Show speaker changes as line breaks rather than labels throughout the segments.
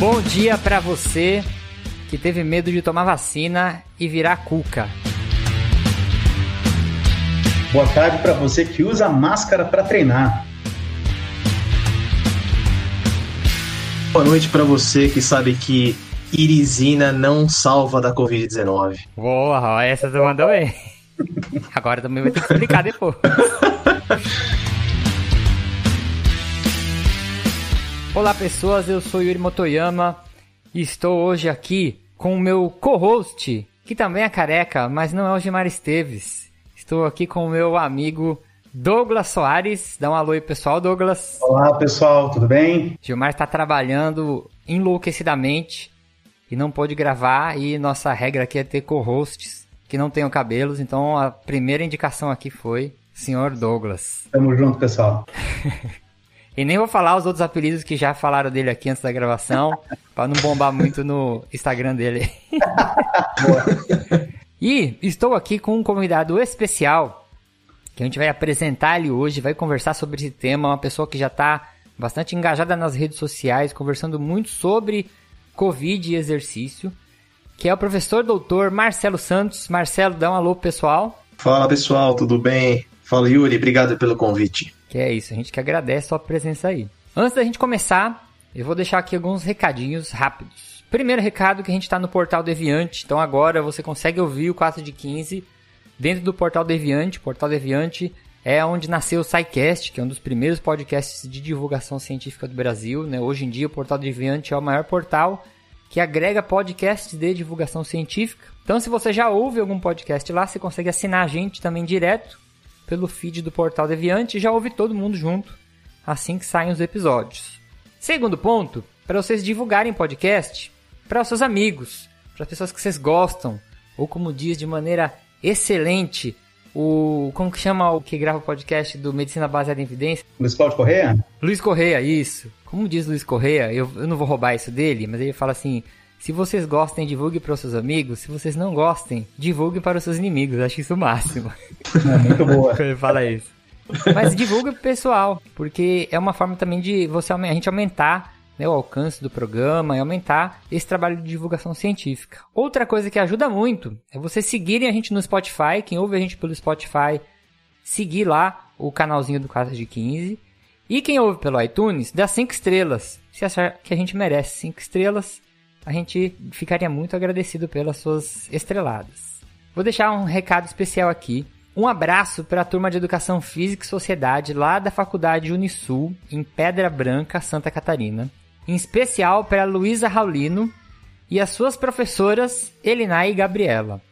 Bom dia para você que teve medo de tomar vacina e virar cuca.
Boa tarde para você que usa máscara para treinar. Boa noite para você que sabe que irisina não salva da Covid-19.
Boa, essa tu mandou bem. Agora também vai ter que explicar depois. Olá pessoas, eu sou Yuri Motoyama e estou hoje aqui com o meu co-host, que também é careca, mas não é o Gilmar Esteves. Estou aqui com o meu amigo Douglas Soares. Dá um alô aí pessoal, Douglas.
Olá pessoal, tudo bem?
Gilmar está trabalhando enlouquecidamente e não pôde gravar e nossa regra aqui é ter co-hosts que não tenham cabelos, então a primeira indicação aqui foi Senhor Douglas.
Tamo junto, pessoal.
E nem vou falar os outros apelidos que já falaram dele aqui antes da gravação, para não bombar muito no Instagram dele. e estou aqui com um convidado especial, que a gente vai apresentar ele hoje, vai conversar sobre esse tema, uma pessoa que já está bastante engajada nas redes sociais, conversando muito sobre Covid e exercício, que é o professor doutor Marcelo Santos. Marcelo, dá um alô pessoal.
Fala pessoal, tudo bem? Fala Yuri, obrigado pelo convite.
Que é isso, a gente que agradece a sua presença aí. Antes da gente começar, eu vou deixar aqui alguns recadinhos rápidos. Primeiro recado que a gente está no Portal Deviante, então agora você consegue ouvir o 4 de 15 dentro do Portal Deviante. O Portal Deviante é onde nasceu o SciCast, que é um dos primeiros podcasts de divulgação científica do Brasil. Né? Hoje em dia o Portal Deviante é o maior portal que agrega podcasts de divulgação científica. Então se você já ouve algum podcast lá, você consegue assinar a gente também direto pelo feed do Portal Deviante e já ouve todo mundo junto assim que saem os episódios. Segundo ponto, para vocês divulgarem podcast para os seus amigos, para as pessoas que vocês gostam, ou como diz de maneira excelente o como que chama o que grava o podcast do Medicina Baseada em Evidência?
Luiz Cláudio Correia?
Luiz Correia, isso. Como diz Luiz Correia, eu, eu não vou roubar isso dele, mas ele fala assim: se vocês gostem, divulgue para os seus amigos. Se vocês não gostem, divulgue para os seus inimigos. Acho isso o máximo.
É muito boa.
Fala isso. Mas divulgue pro pessoal, porque é uma forma também de você a gente aumentar né, o alcance do programa e aumentar esse trabalho de divulgação científica. Outra coisa que ajuda muito é vocês seguirem a gente no Spotify. Quem ouve a gente pelo Spotify, seguir lá o canalzinho do Casa de 15. E quem ouve pelo iTunes, dá 5 estrelas. Se achar que a gente merece 5 estrelas, a gente ficaria muito agradecido pelas suas estreladas. Vou deixar um recado especial aqui. Um abraço para a turma de Educação Física e Sociedade lá da Faculdade Unisul, em Pedra Branca, Santa Catarina. Em especial para Luísa Raulino e as suas professoras Elinai e Gabriela.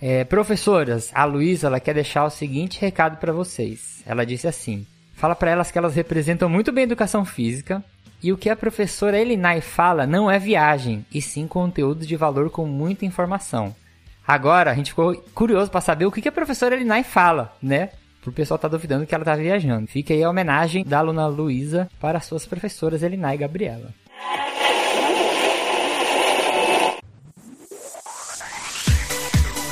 É, professoras, a Luísa quer deixar o seguinte recado para vocês. Ela disse assim: fala para elas que elas representam muito bem a educação física e o que a professora Elinai fala não é viagem, e sim conteúdo de valor com muita informação. Agora, a gente ficou curioso para saber o que a professora Elinai fala, né? Pro pessoal tá duvidando que ela tá viajando. Fica aí a homenagem da aluna Luísa para suas professoras Elinai e Gabriela.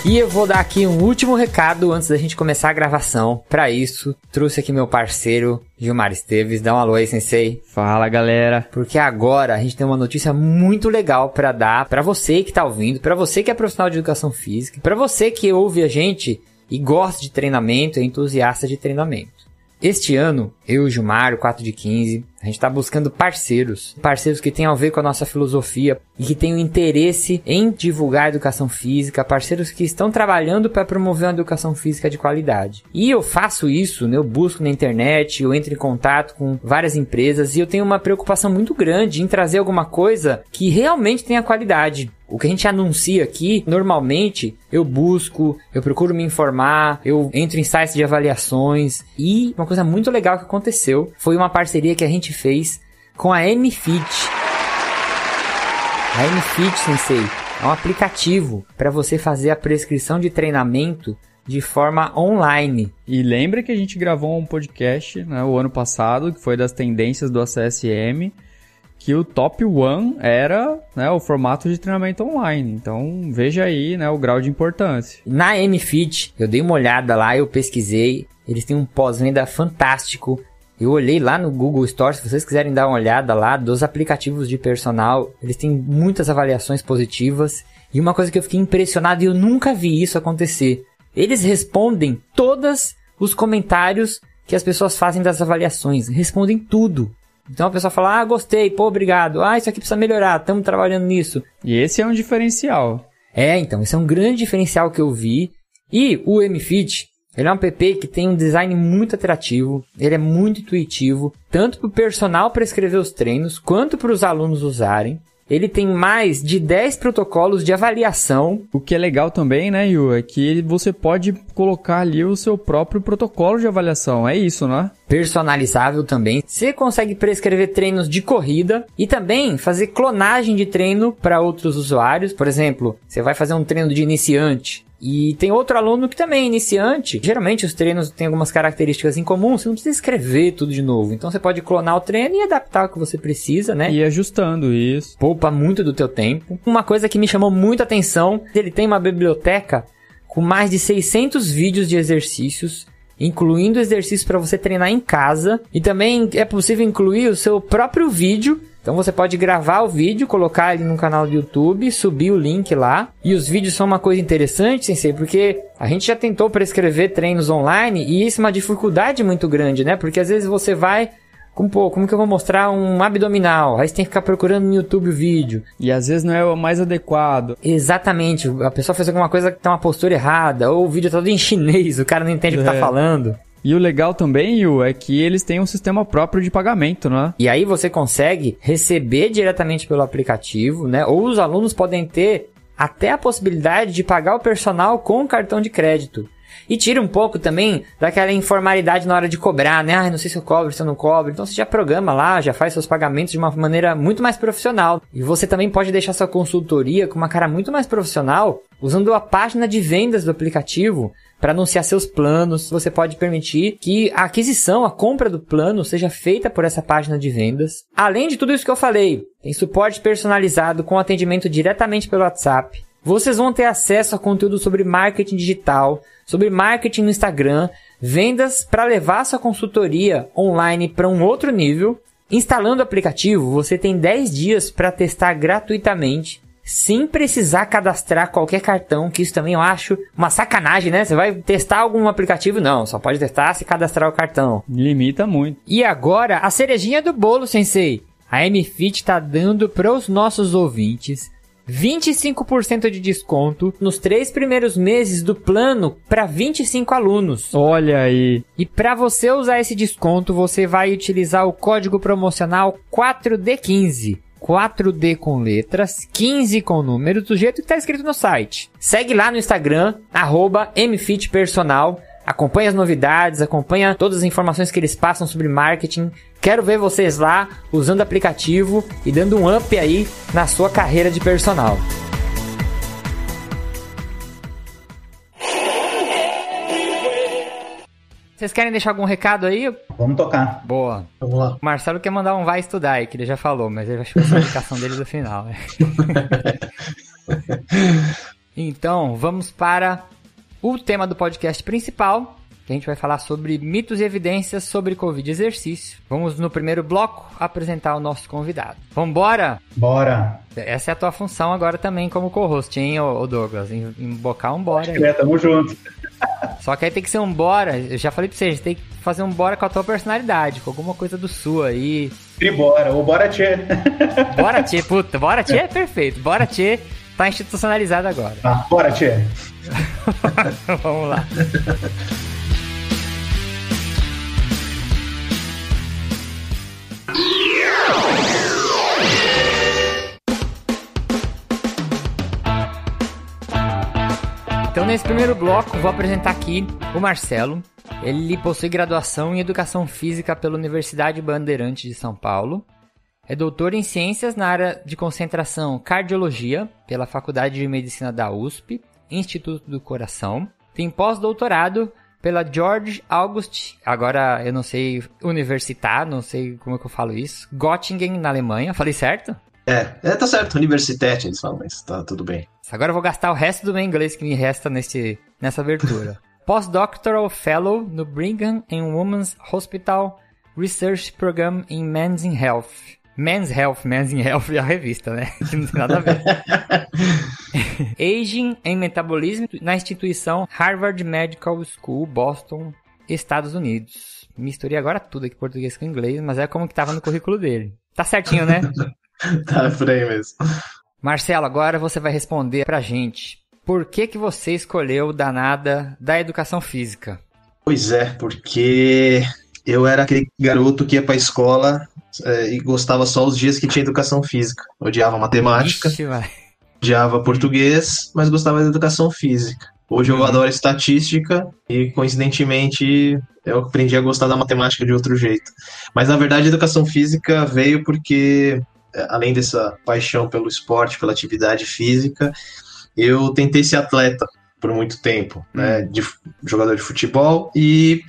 E eu vou dar aqui um último recado antes da gente começar a gravação. Para isso, trouxe aqui meu parceiro Gilmar Esteves. Dá um alô aí, sensei.
Fala, galera.
Porque agora a gente tem uma notícia muito legal para dar para você que tá ouvindo, para você que é profissional de educação física, para você que ouve a gente e gosta de treinamento, é entusiasta de treinamento. Este ano, eu e o Gilmar, o 4 de 15, a gente está buscando parceiros, parceiros que tenham a ver com a nossa filosofia e que tenham interesse em divulgar a educação física, parceiros que estão trabalhando para promover uma educação física de qualidade. E eu faço isso, né? eu busco na internet, eu entro em contato com várias empresas e eu tenho uma preocupação muito grande em trazer alguma coisa que realmente tenha qualidade. O que a gente anuncia aqui, normalmente eu busco, eu procuro me informar, eu entro em sites de avaliações e uma coisa muito legal que aconteceu foi uma parceria que a gente fez com a MFit. A MFit, Sensei, é um aplicativo para você fazer a prescrição de treinamento de forma online.
E lembra que a gente gravou um podcast né, o ano passado, que foi das tendências do ACSM, que o top one era né, o formato de treinamento online. Então veja aí né, o grau de importância.
Na MFit, eu dei uma olhada lá, eu pesquisei. Eles têm um pós-venda fantástico. Eu olhei lá no Google Store, se vocês quiserem dar uma olhada lá dos aplicativos de personal, eles têm muitas avaliações positivas. E uma coisa que eu fiquei impressionado e eu nunca vi isso acontecer. Eles respondem todos os comentários que as pessoas fazem das avaliações, respondem tudo. Então a pessoa fala: "Ah, gostei, pô, obrigado. Ah, isso aqui precisa melhorar, estamos trabalhando nisso".
E esse é um diferencial.
É, então, esse é um grande diferencial que eu vi. E o MFit, ele é um app que tem um design muito atrativo, ele é muito intuitivo, tanto para o personal para escrever os treinos, quanto para os alunos usarem. Ele tem mais de 10 protocolos de avaliação.
O que é legal também, né, Yu, é que você pode colocar ali o seu próprio protocolo de avaliação. É isso, né?
Personalizável também. Você consegue prescrever treinos de corrida e também fazer clonagem de treino para outros usuários. Por exemplo, você vai fazer um treino de iniciante. E tem outro aluno que também é iniciante. Geralmente os treinos têm algumas características em comum, você não precisa escrever tudo de novo. Então você pode clonar o treino e adaptar o que você precisa, né?
E ajustando isso.
Poupa muito do teu tempo. Uma coisa que me chamou muita atenção, ele tem uma biblioteca com mais de 600 vídeos de exercícios, incluindo exercícios para você treinar em casa, e também é possível incluir o seu próprio vídeo então você pode gravar o vídeo, colocar ele no canal do YouTube, subir o link lá. E os vídeos são uma coisa interessante, sensei, porque a gente já tentou prescrever treinos online e isso é uma dificuldade muito grande, né? Porque às vezes você vai como, pô, como que eu vou mostrar um abdominal? Aí você tem que ficar procurando no YouTube o vídeo.
E às vezes não é o mais adequado.
Exatamente. A pessoa fez alguma coisa que tem uma postura errada, ou o vídeo é todo em chinês, o cara não entende é. o que tá é. falando.
E o legal também, Yu, é que eles têm um sistema próprio de pagamento, né?
E aí você consegue receber diretamente pelo aplicativo, né? Ou os alunos podem ter até a possibilidade de pagar o personal com cartão de crédito. E tira um pouco também daquela informalidade na hora de cobrar, né? Ah, não sei se eu cobro, se eu não cobro. Então você já programa lá, já faz seus pagamentos de uma maneira muito mais profissional. E você também pode deixar sua consultoria com uma cara muito mais profissional usando a página de vendas do aplicativo para anunciar seus planos. Você pode permitir que a aquisição, a compra do plano seja feita por essa página de vendas. Além de tudo isso que eu falei, tem suporte personalizado com atendimento diretamente pelo WhatsApp. Vocês vão ter acesso a conteúdo sobre marketing digital, sobre marketing no Instagram, vendas para levar sua consultoria online para um outro nível. Instalando o aplicativo, você tem 10 dias para testar gratuitamente sem precisar cadastrar qualquer cartão, que isso também eu acho uma sacanagem, né? Você vai testar algum aplicativo? Não, só pode testar se cadastrar o cartão.
Limita muito.
E agora, a cerejinha do bolo, sensei. A MFit está dando para os nossos ouvintes 25% de desconto nos três primeiros meses do plano para 25 alunos.
Olha aí.
E para você usar esse desconto, você vai utilizar o código promocional 4D15. 4D com letras, 15 com números, do jeito que está escrito no site. Segue lá no Instagram, MFitPersonal. Acompanhe as novidades, acompanha todas as informações que eles passam sobre marketing. Quero ver vocês lá usando aplicativo e dando um up aí na sua carreira de personal. Vocês querem deixar algum recado aí?
Vamos tocar.
Boa.
Vamos lá.
O Marcelo quer mandar um vai estudar aí, que ele já falou, mas ele vai chamar a indicação dele do final. Né? então, vamos para o tema do podcast principal, que a gente vai falar sobre mitos e evidências sobre Covid exercício. Vamos no primeiro bloco apresentar o nosso convidado. Vambora?
Bora!
Essa é a tua função agora também como co-host, hein, ô Douglas? Embocar um bora.
É, tamo junto.
Só que aí tem que ser um bora. Eu já falei pra vocês, tem que fazer um bora com a tua personalidade, com alguma coisa do sul aí.
E bora, o bora tchê.
Bora tchê, puta, bora tchê é perfeito. Bora tchê tá institucionalizado agora.
Ah, bora tchê.
Vamos lá. Então, nesse primeiro bloco, vou apresentar aqui o Marcelo. Ele possui graduação em Educação Física pela Universidade Bandeirante de São Paulo. É doutor em ciências na área de concentração cardiologia pela Faculdade de Medicina da USP, Instituto do Coração. Tem pós-doutorado pela George August, agora eu não sei universitar, não sei como é que eu falo isso, Göttingen, na Alemanha. Falei certo?
É, é tá certo, Universität eles falam, mas tá tudo bem.
Agora eu vou gastar o resto do meu inglês que me resta nesse, nessa abertura. Postdoctoral Fellow no Brigham and Women's Hospital Research Program in Men's Health. Men's Health, Men's Health é a revista, né? Que não tem nada a ver. Aging em Metabolismo na instituição Harvard Medical School, Boston, Estados Unidos. Misturei agora tudo aqui, português com inglês, mas é como que tava no currículo dele. Tá certinho, né?
tá por aí mesmo.
Marcelo, agora você vai responder pra gente. Por que que você escolheu o danada da educação física?
Pois é, porque eu era aquele garoto que ia pra escola é, e gostava só os dias que tinha educação física. Odiava matemática,
Ixi,
odiava português, mas gostava da educação física. Hoje eu
Uhum.
adoro estatística e, coincidentemente, eu aprendi a gostar da matemática de outro jeito. Mas, na verdade, a educação física veio porque, além dessa paixão pelo esporte, pela atividade física, eu tentei ser atleta por muito tempo, né, de f- jogador de futebol e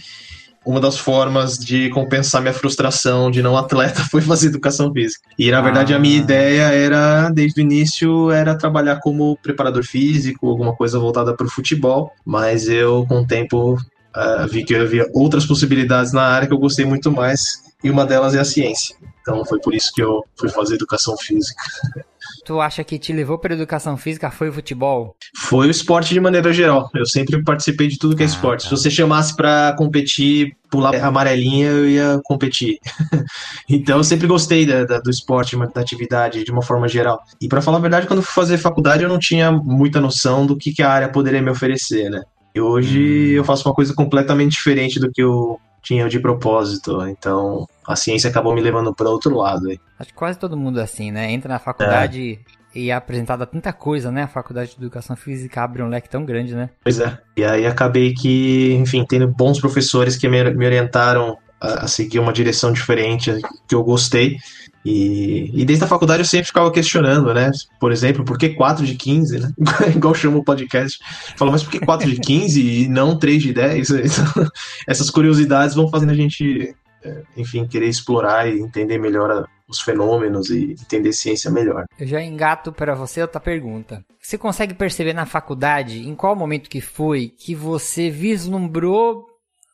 uma das formas de compensar minha frustração de não atleta foi fazer educação física. E na verdade a minha
Ah.
ideia era, desde o início, era trabalhar como preparador físico, alguma coisa voltada para o futebol, mas eu com o tempo ah, vi que havia outras possibilidades na área que eu gostei muito mais e uma delas é a ciência. Então foi por isso que eu fui fazer educação física.
Tu acha que te levou pra educação física foi o futebol?
Foi o esporte de maneira geral. Eu sempre participei de tudo que é
Ah,
esporte.
tá.
Se você chamasse pra competir, pular amarelinha, eu ia competir. então eu sempre gostei da- da- do esporte, da atividade de uma forma geral. E pra falar a verdade, quando fui fazer faculdade, eu não tinha muita noção do que, que a área poderia me oferecer, né? E hoje
Hum.
eu faço uma coisa completamente diferente do que eu tinha de propósito. Então a ciência acabou me levando para outro lado. aí.
Acho que quase todo mundo é assim, né? Entra na faculdade e é apresentada tanta coisa, né? A faculdade de educação física abre um leque tão grande, né?
Pois é. E aí acabei que, enfim, tendo bons professores que me, me orientaram a, a seguir uma direção diferente que eu gostei. E, e desde a faculdade eu sempre ficava questionando, né? Por exemplo, por que 4 de 15, né? Igual chama o podcast. Fala, mas por que 4 de 15 e não 3 de 10? Então, essas curiosidades vão fazendo a gente, é, enfim, querer explorar e entender melhor a- os fenômenos e entender ciência melhor.
Eu já engato para você outra pergunta. Você consegue perceber na faculdade, em qual momento que foi, que você vislumbrou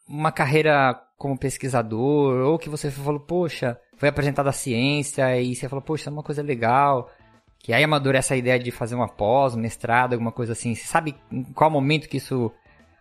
uma carreira como pesquisador, ou que você falou, poxa, foi apresentada a ciência e você falou, poxa, é uma coisa legal, que aí amadurece a ideia de fazer uma pós, mestrado, alguma coisa assim. Você sabe em qual momento que isso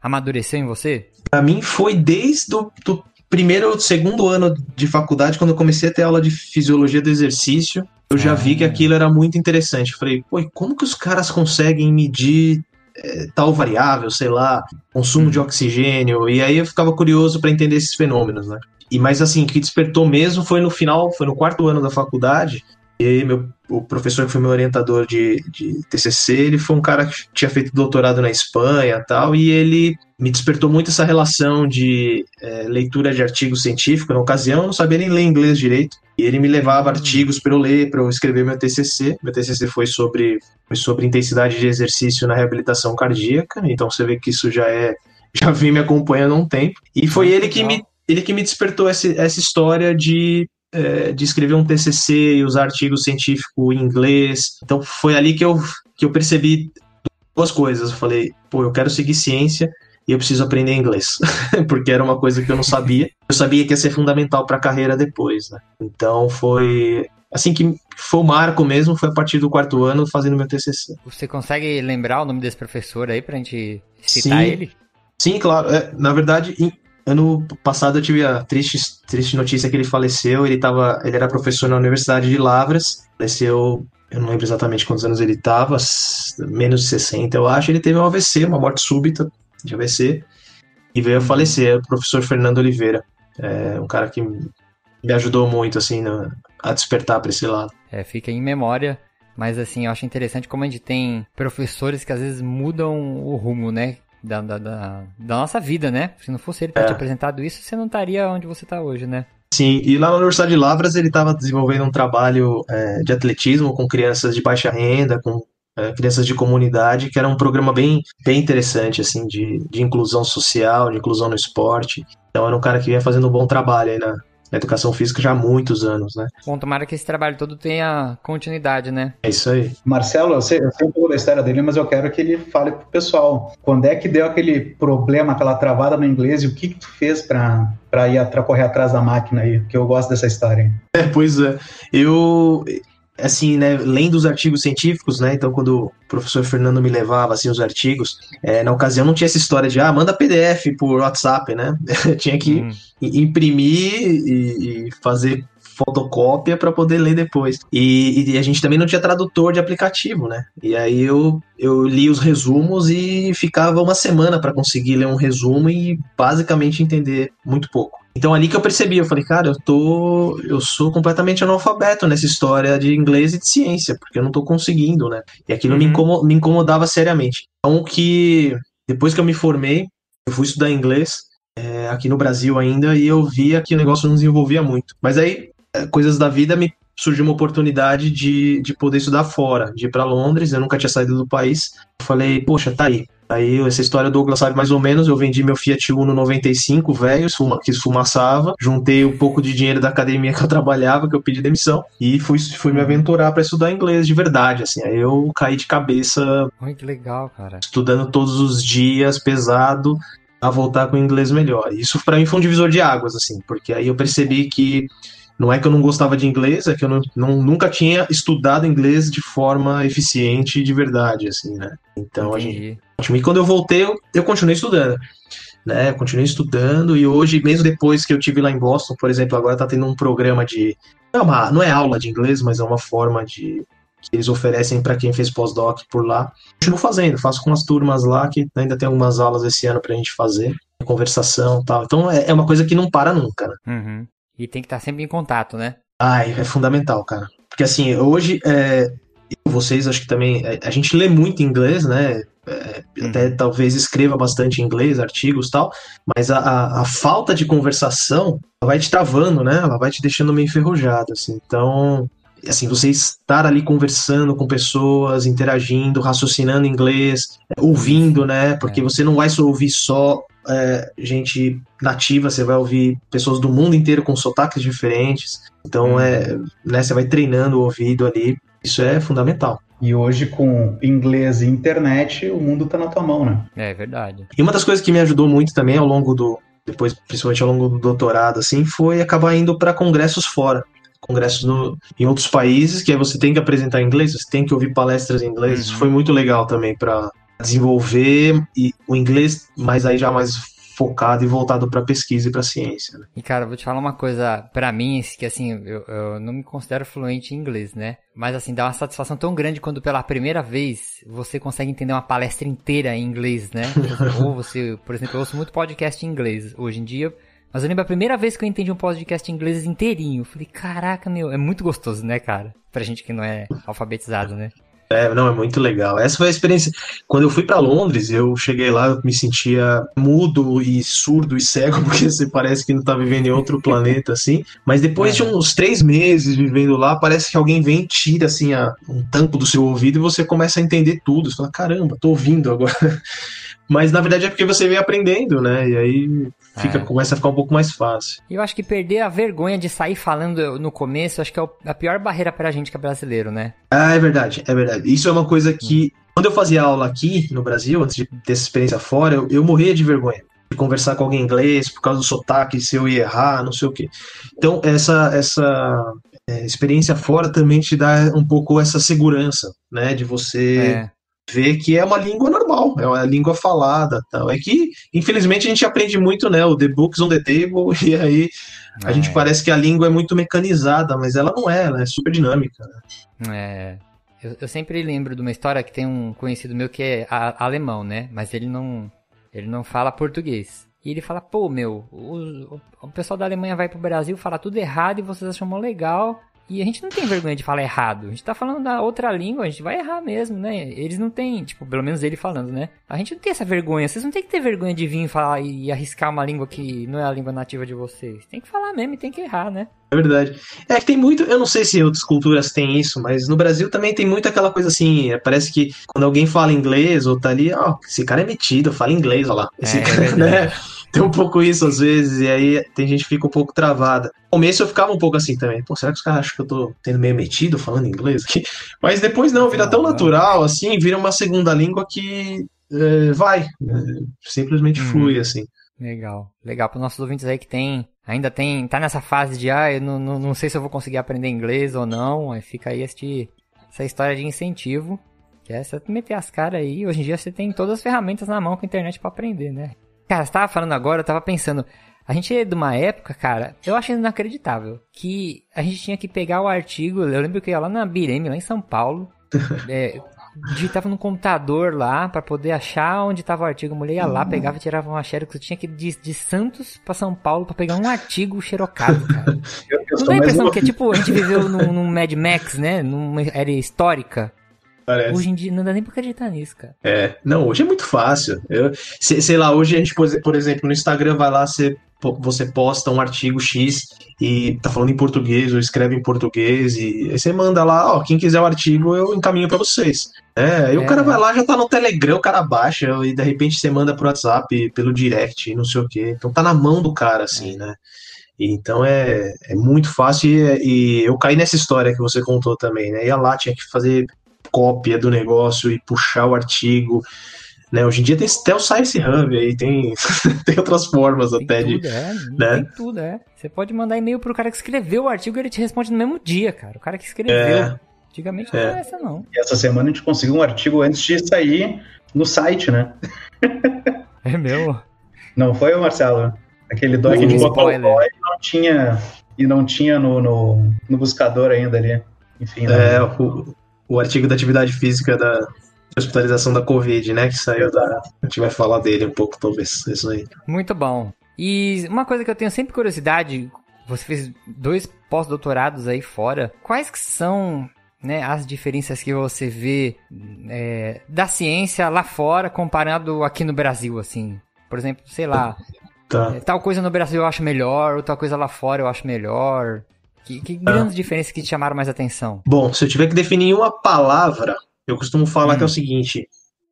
amadureceu em você?
Pra mim foi desde o do primeiro ou segundo ano de faculdade, quando eu comecei a ter aula de fisiologia do exercício, eu já
Ah.
vi que aquilo era muito interessante. Eu falei, pô, como que os caras conseguem medir eh, tal variável, sei lá, consumo de oxigênio? E aí eu ficava curioso para entender esses fenômenos, né? E mais assim, o que despertou mesmo foi no final, foi no quarto ano da faculdade. E aí meu, o professor que foi meu orientador de, de TCC, ele foi um cara que tinha feito doutorado na Espanha e tal, e ele me despertou muito essa relação de eh, leitura de artigo científico. Na ocasião, eu não sabia nem ler inglês direito. E ele me levava artigos para eu ler, para eu escrever meu TCC. Meu TCC foi sobre, foi sobre intensidade de exercício na reabilitação cardíaca. Então você vê que isso já é já vem me acompanhando há um tempo. E foi
Ah,
ele que me ele que me despertou essa, essa história de eh, de escrever um TCC e usar artigo científico em inglês. Então foi ali que eu que eu percebi duas coisas. Eu falei, pô, eu quero seguir ciência e eu preciso aprender inglês, porque era uma coisa que eu não sabia. Eu sabia que ia ser fundamental para a carreira depois, né? Então foi assim que foi o marco mesmo, foi a partir do quarto ano fazendo meu TCC.
Você consegue lembrar o nome desse professor aí pra gente citar
Sim.
ele?
Sim, claro. É, na verdade, ano passado eu tive a triste, triste notícia que ele faleceu. Ele tava, ele era professor na Universidade de Lavras. Faleceu, eu não lembro exatamente quantos anos ele estava, menos de 60, eu acho. Ele teve um AVC, uma morte súbita de AVC, e veio a falecer. O professor Fernando Oliveira. É um cara que me ajudou muito, assim, na- a despertar para esse lado.
É, fica em memória. Mas assim, eu acho interessante como a gente tem professores que às vezes mudam o rumo, né? Da, da, da, da nossa vida, né? Se não fosse ele ter
É.
te apresentado isso, você não estaria onde você tá hoje, né?
Sim, e lá na Universidade de Lavras ele estava desenvolvendo um trabalho é, de atletismo com crianças de baixa renda, com é, crianças de comunidade, que era um programa bem, bem interessante, assim, de, de inclusão social, de inclusão no esporte. Então era um cara que vinha fazendo um bom trabalho aí na, na educação física já há muitos anos, né?
Bom, tomara que esse trabalho todo tenha continuidade, né?
É isso aí.
Marcelo, eu sei, eu sei um pouco da história dele, mas eu quero que ele fale pro pessoal. Quando é que deu aquele problema, aquela travada no inglês e o que que tu fez pra, pra ir correr atrás da máquina aí? Que eu gosto dessa história.
É, pois é. Eu, assim, né, lendo os artigos científicos, né, então quando o professor Fernando me levava, assim, os artigos, é, na ocasião não tinha essa história de, ah, manda PDF por WhatsApp, né? tinha que
Hum.
imprimir e, e fazer fotocópia para poder ler depois. E, e a gente também não tinha tradutor de aplicativo, né? E aí eu, eu li os resumos e ficava uma semana para conseguir ler um resumo e basicamente entender muito pouco. Então ali que eu percebi, eu falei, cara, eu tô, eu sou completamente analfabeto nessa história de inglês e de ciência, porque eu não tô conseguindo, né? E aquilo me,
Uhum.
incomo- me incomodava seriamente. Então que depois que eu me formei, eu fui estudar inglês é, aqui no Brasil ainda e eu via que o negócio não desenvolvia muito. Mas aí é, coisas da vida me surgiu uma oportunidade de, de poder estudar fora, de ir para Londres, eu nunca tinha saído do país. Eu falei, poxa, tá aí. Aí essa história o Douglas sabe mais ou menos, eu vendi meu Fiat Uno 95 velho, que esfumaçava, juntei um pouco de dinheiro da academia que eu trabalhava, que eu pedi demissão, e fui, fui me aventurar para estudar inglês de verdade, assim. Aí eu caí de cabeça
Ai, que legal, cara.
estudando todos os dias, pesado, a voltar com o inglês melhor. Isso pra mim foi um divisor de águas, assim, porque aí eu percebi que não é que eu não gostava de inglês, é que eu não, não- nunca tinha estudado inglês de forma eficiente e de verdade, assim, né? Então a gente. Ótimo. E quando eu voltei, eu, eu continuei estudando. Né, eu continuei estudando e hoje, mesmo depois que eu tive lá em Boston, por exemplo, agora tá tendo um programa de. Não é, uma, não é aula de inglês, mas é uma forma de. que eles oferecem para quem fez pós-doc por lá. Continuo fazendo, faço com as turmas lá, que ainda tem algumas aulas esse ano pra gente fazer, conversação e tal. Então é, é uma coisa que não para nunca, né?
Uhum. E tem que estar sempre em contato, né?
Ai, é fundamental, cara. Porque assim, hoje, é, vocês acho que também, é, a gente lê muito inglês, né? É, até talvez escreva bastante em inglês, artigos tal, mas a, a, a falta de conversação vai te travando, né? Ela vai te deixando meio enferrujado, assim. Então, assim, você estar ali conversando com pessoas, interagindo, raciocinando em inglês, ouvindo, né? Porque
É.
você não vai só ouvir só é, gente nativa, você vai ouvir pessoas do mundo inteiro com sotaques diferentes. Então,
Uhum.
é, né, você vai treinando o ouvido ali. Isso é fundamental.
E hoje, com inglês e internet, o mundo tá na tua mão, né?
É verdade.
E uma das coisas que me ajudou muito também ao longo do. Depois, principalmente ao longo do doutorado, assim, foi acabar indo para congressos fora. Congressos no, em outros países, que aí você tem que apresentar em inglês, você tem que ouvir palestras em inglês.
Uhum.
Isso foi muito legal também para desenvolver e o inglês, mas aí já mais focado e voltado para pesquisa e para ciência. Né?
E cara, eu vou te falar uma coisa pra mim, que assim, eu, eu não me considero fluente em inglês, né? Mas assim, dá uma satisfação tão grande quando pela primeira vez você consegue entender uma palestra inteira em inglês, né? Ou você, por exemplo, eu ouço muito podcast em inglês hoje em dia. Mas eu lembro a primeira vez que eu entendi um podcast em inglês inteirinho. Eu falei, caraca, meu, é muito gostoso, né, cara? Pra gente que não é alfabetizado, né?
É, não, é muito legal. Essa foi a experiência. Quando eu fui para Londres, eu cheguei lá, eu me sentia mudo e surdo e cego, porque você parece que não tá vivendo em outro planeta, assim. Mas depois de uns três meses vivendo lá, parece que alguém vem tira, assim, a, um tampo do seu ouvido e você começa a entender tudo. Você fala, caramba, tô ouvindo agora. Mas na verdade é porque você vem aprendendo, né? E aí fica,
É.
começa a ficar um pouco mais fácil.
E eu acho que perder a vergonha de sair falando no começo, acho que é a pior barreira pra gente que é brasileiro, né?
Ah, é verdade, é verdade. Isso é uma coisa que, quando eu fazia aula aqui no Brasil, antes de ter essa experiência fora, eu, eu morria de vergonha de conversar com alguém em inglês por causa do sotaque, se eu ia errar, não sei o quê. Então, essa, essa é, experiência fora também te dá um pouco essa segurança, né, de você
É.
ver que é uma língua normal, é uma língua falada, tal. É que, infelizmente, a gente aprende muito, né, o the books on the table, e aí a
É.
gente parece que a língua é muito mecanizada, mas ela não é, ela é super dinâmica. né?
É. Eu, eu sempre lembro de uma história que tem um conhecido meu que é a- alemão, né? Mas ele não, ele não fala português. E ele fala, pô, meu, o, o- pessoal da Alemanha vai pro Brasil, fala tudo errado e vocês acham mó legal. E a gente não tem vergonha de falar errado. A gente tá falando da outra língua, a gente vai errar mesmo, né? Eles não têm, tipo, pelo menos ele falando, né? A gente não tem essa vergonha. Vocês não tem que ter vergonha de vir falar e arriscar uma língua que não é a língua nativa de vocês. Tem que falar mesmo e tem que errar, né?
É verdade. É que tem muito, eu não sei se outras culturas têm isso, mas no Brasil também tem muito aquela coisa assim, é, parece que quando alguém fala inglês ou tá ali, ó, esse cara é metido, fala inglês, olha lá. Esse
É,
cara,
é
né? Tem um pouco isso às vezes, e aí tem gente que fica um pouco travada. No começo eu ficava um pouco assim também. Pô, será que os caras acham que eu tô tendo meio metido falando inglês aqui? Mas depois não, vira tão natural, assim, vira uma segunda língua que é, vai. é, simplesmente
Hum.
flui, assim.
Legal. Legal. Para nossos ouvintes aí que tem, ainda tem, tá nessa fase de, ah, eu não, não, não sei se eu vou conseguir aprender inglês ou não. Aí fica aí este, essa história de incentivo. Que é você meter as caras aí. Hoje em dia você tem todas as ferramentas na mão com a internet pra aprender, né? Cara, você tava falando agora, eu tava pensando. A gente é de uma época, cara, eu acho inacreditável. Que a gente tinha que pegar o artigo. Eu lembro que eu ia lá na Bireme, lá em São Paulo. é, digitava no computador lá pra poder achar onde tava o artigo. A mulher ia lá, pegava e tirava uma xerox. Eu tinha que ir de, de Santos pra São Paulo pra pegar um artigo xerocado, cara.
Eu, eu
Não dá a impressão que é tipo, a gente viveu num, num Mad Max, né? Numa era histórica.
Parece.
Hoje em dia não dá nem pra acreditar nisso, cara.
É, não, hoje é muito fácil. Eu, se- sei lá, hoje a gente, por exemplo, no Instagram vai lá, você, você posta um artigo X e tá falando em português ou escreve em português e aí você manda lá, ó, quem quiser o artigo eu encaminho pra vocês. É, aí
É.
o cara vai lá, já tá no Telegram, o cara baixa e de repente você manda pro WhatsApp, pelo direct, não sei o quê. Então tá na mão do cara, assim, né? E Então é, é muito fácil e, e eu caí nessa história que você contou também, né? Ia lá, tinha que fazer cópia do negócio e puxar o artigo. Né? Hoje em dia tem até o Science Hub aí, tem, tem outras formas
Tem
até de.
tudo, é.
né?
Tem tudo, é. Você pode mandar e-mail pro cara que escreveu o artigo e ele te responde no mesmo dia, cara. O cara que escreveu.
É.
Antigamente não
É.
era essa, não.
E essa semana a gente conseguiu um artigo antes de sair no site, né?
É meu.
Não foi, Marcelo? Aquele dog que a gente botou e não tinha, e não tinha no, no, no buscador ainda ali. Enfim, né?
É, o, o artigo da atividade física da hospitalização da Covid, né? Que saiu da. A gente vai falar dele um pouco, talvez. Isso aí.
Muito bom. E uma coisa que eu tenho sempre curiosidade, você fez dois pós-doutorados aí fora. Quais que são né, as diferenças que você vê é, da ciência lá fora comparado aqui no Brasil, assim? Por exemplo, sei lá,
Tá.
é, tal coisa no Brasil eu acho melhor, ou tal coisa lá fora eu acho melhor. Que, que grandes diferenças que te chamaram mais atenção?
Bom, se eu tiver que definir uma palavra, eu costumo falar
Hum.
que é o seguinte: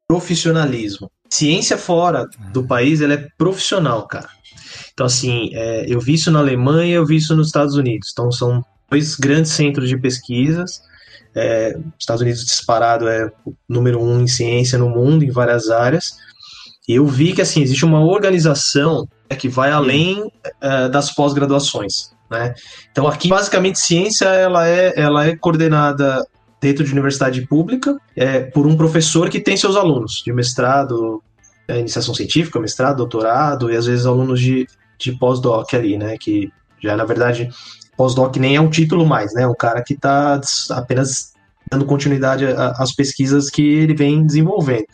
profissionalismo. Ciência fora do país, ela é profissional, cara. Então, assim, é, eu vi isso na Alemanha, eu vi isso nos Estados Unidos. Então, são dois grandes centros de pesquisas. É, Estados Unidos disparado é o número um em ciência no mundo, em várias áreas. E eu vi que, assim, existe uma organização é, que vai além é, das pós-graduações, né? Então, aqui, basicamente, ciência, ela é, ela é coordenada dentro de universidade pública é, por um professor que tem seus alunos de mestrado, é, iniciação científica, mestrado, doutorado, e às vezes alunos de, de pós-doc ali, né? Que já, na verdade, pós-doc nem é um título mais, né? É um cara que está apenas dando continuidade às pesquisas que ele vem desenvolvendo.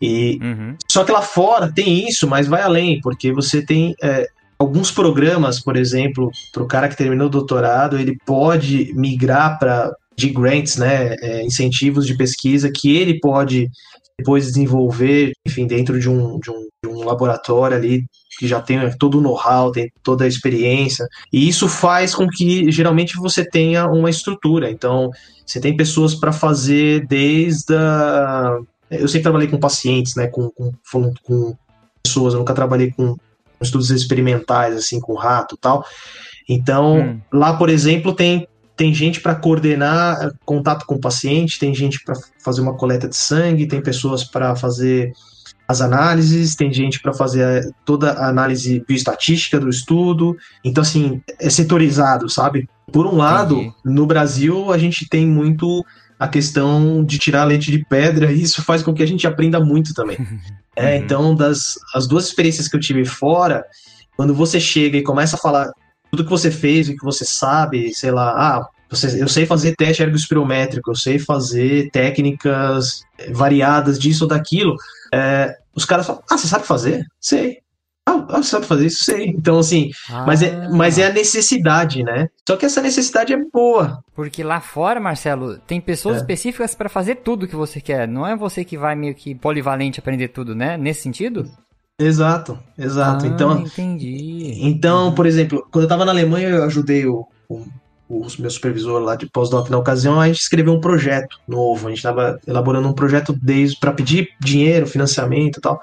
E
Uhum.
só que lá fora tem isso, mas vai além, porque você tem é, alguns programas, por exemplo, para o cara que terminou o doutorado, ele pode migrar para de grants, né, é, incentivos de pesquisa que ele pode depois desenvolver, enfim, dentro de um, de um, de um laboratório ali que já tem todo o know-how, tem toda a experiência, e isso faz com que geralmente você tenha uma estrutura. Então, você tem pessoas para fazer desde a eu sempre trabalhei com pacientes, né, com, com, com- pessoas, eu nunca trabalhei com estudos experimentais, assim, com rato e tal. Então,
Hum.
lá, por exemplo, tem, tem gente para coordenar eh, contato com o paciente, tem gente para fazer uma coleta de sangue, tem pessoas para fazer as análises, tem gente para fazer eh, toda a análise bioestatística do estudo. Então, assim, é setorizado, sabe? Por um lado,
Entendi.
no Brasil, a gente tem muito a questão de tirar leite de pedra, e isso faz com que a gente aprenda muito também. É,
Uhum.
então, das as duas experiências que eu tive fora, quando você chega e começa a falar tudo que você fez, o que você sabe, sei lá, ah, você- eu sei fazer teste ergospirométrico, eu sei fazer técnicas variadas disso ou daquilo, é, os caras falam, ah, você sabe fazer? Sei. Ah, ah, sabe fazer isso? Sei. Então, assim, mas, é,
Ah.
mas é a necessidade, né? Só que essa necessidade é boa.
Porque lá fora, Marcelo, tem pessoas
É.
específicas pra fazer tudo que você quer. Não é você que vai meio que polivalente aprender tudo, né? Nesse sentido?
Exato, exato.
Ah,
então,
entendi.
então, por exemplo, quando eu tava na Alemanha, eu ajudei o, o, o meu supervisor lá de pós-doc na ocasião, a gente escreveu um projeto novo. A gente tava elaborando um projeto desde para pedir dinheiro, financiamento e tal.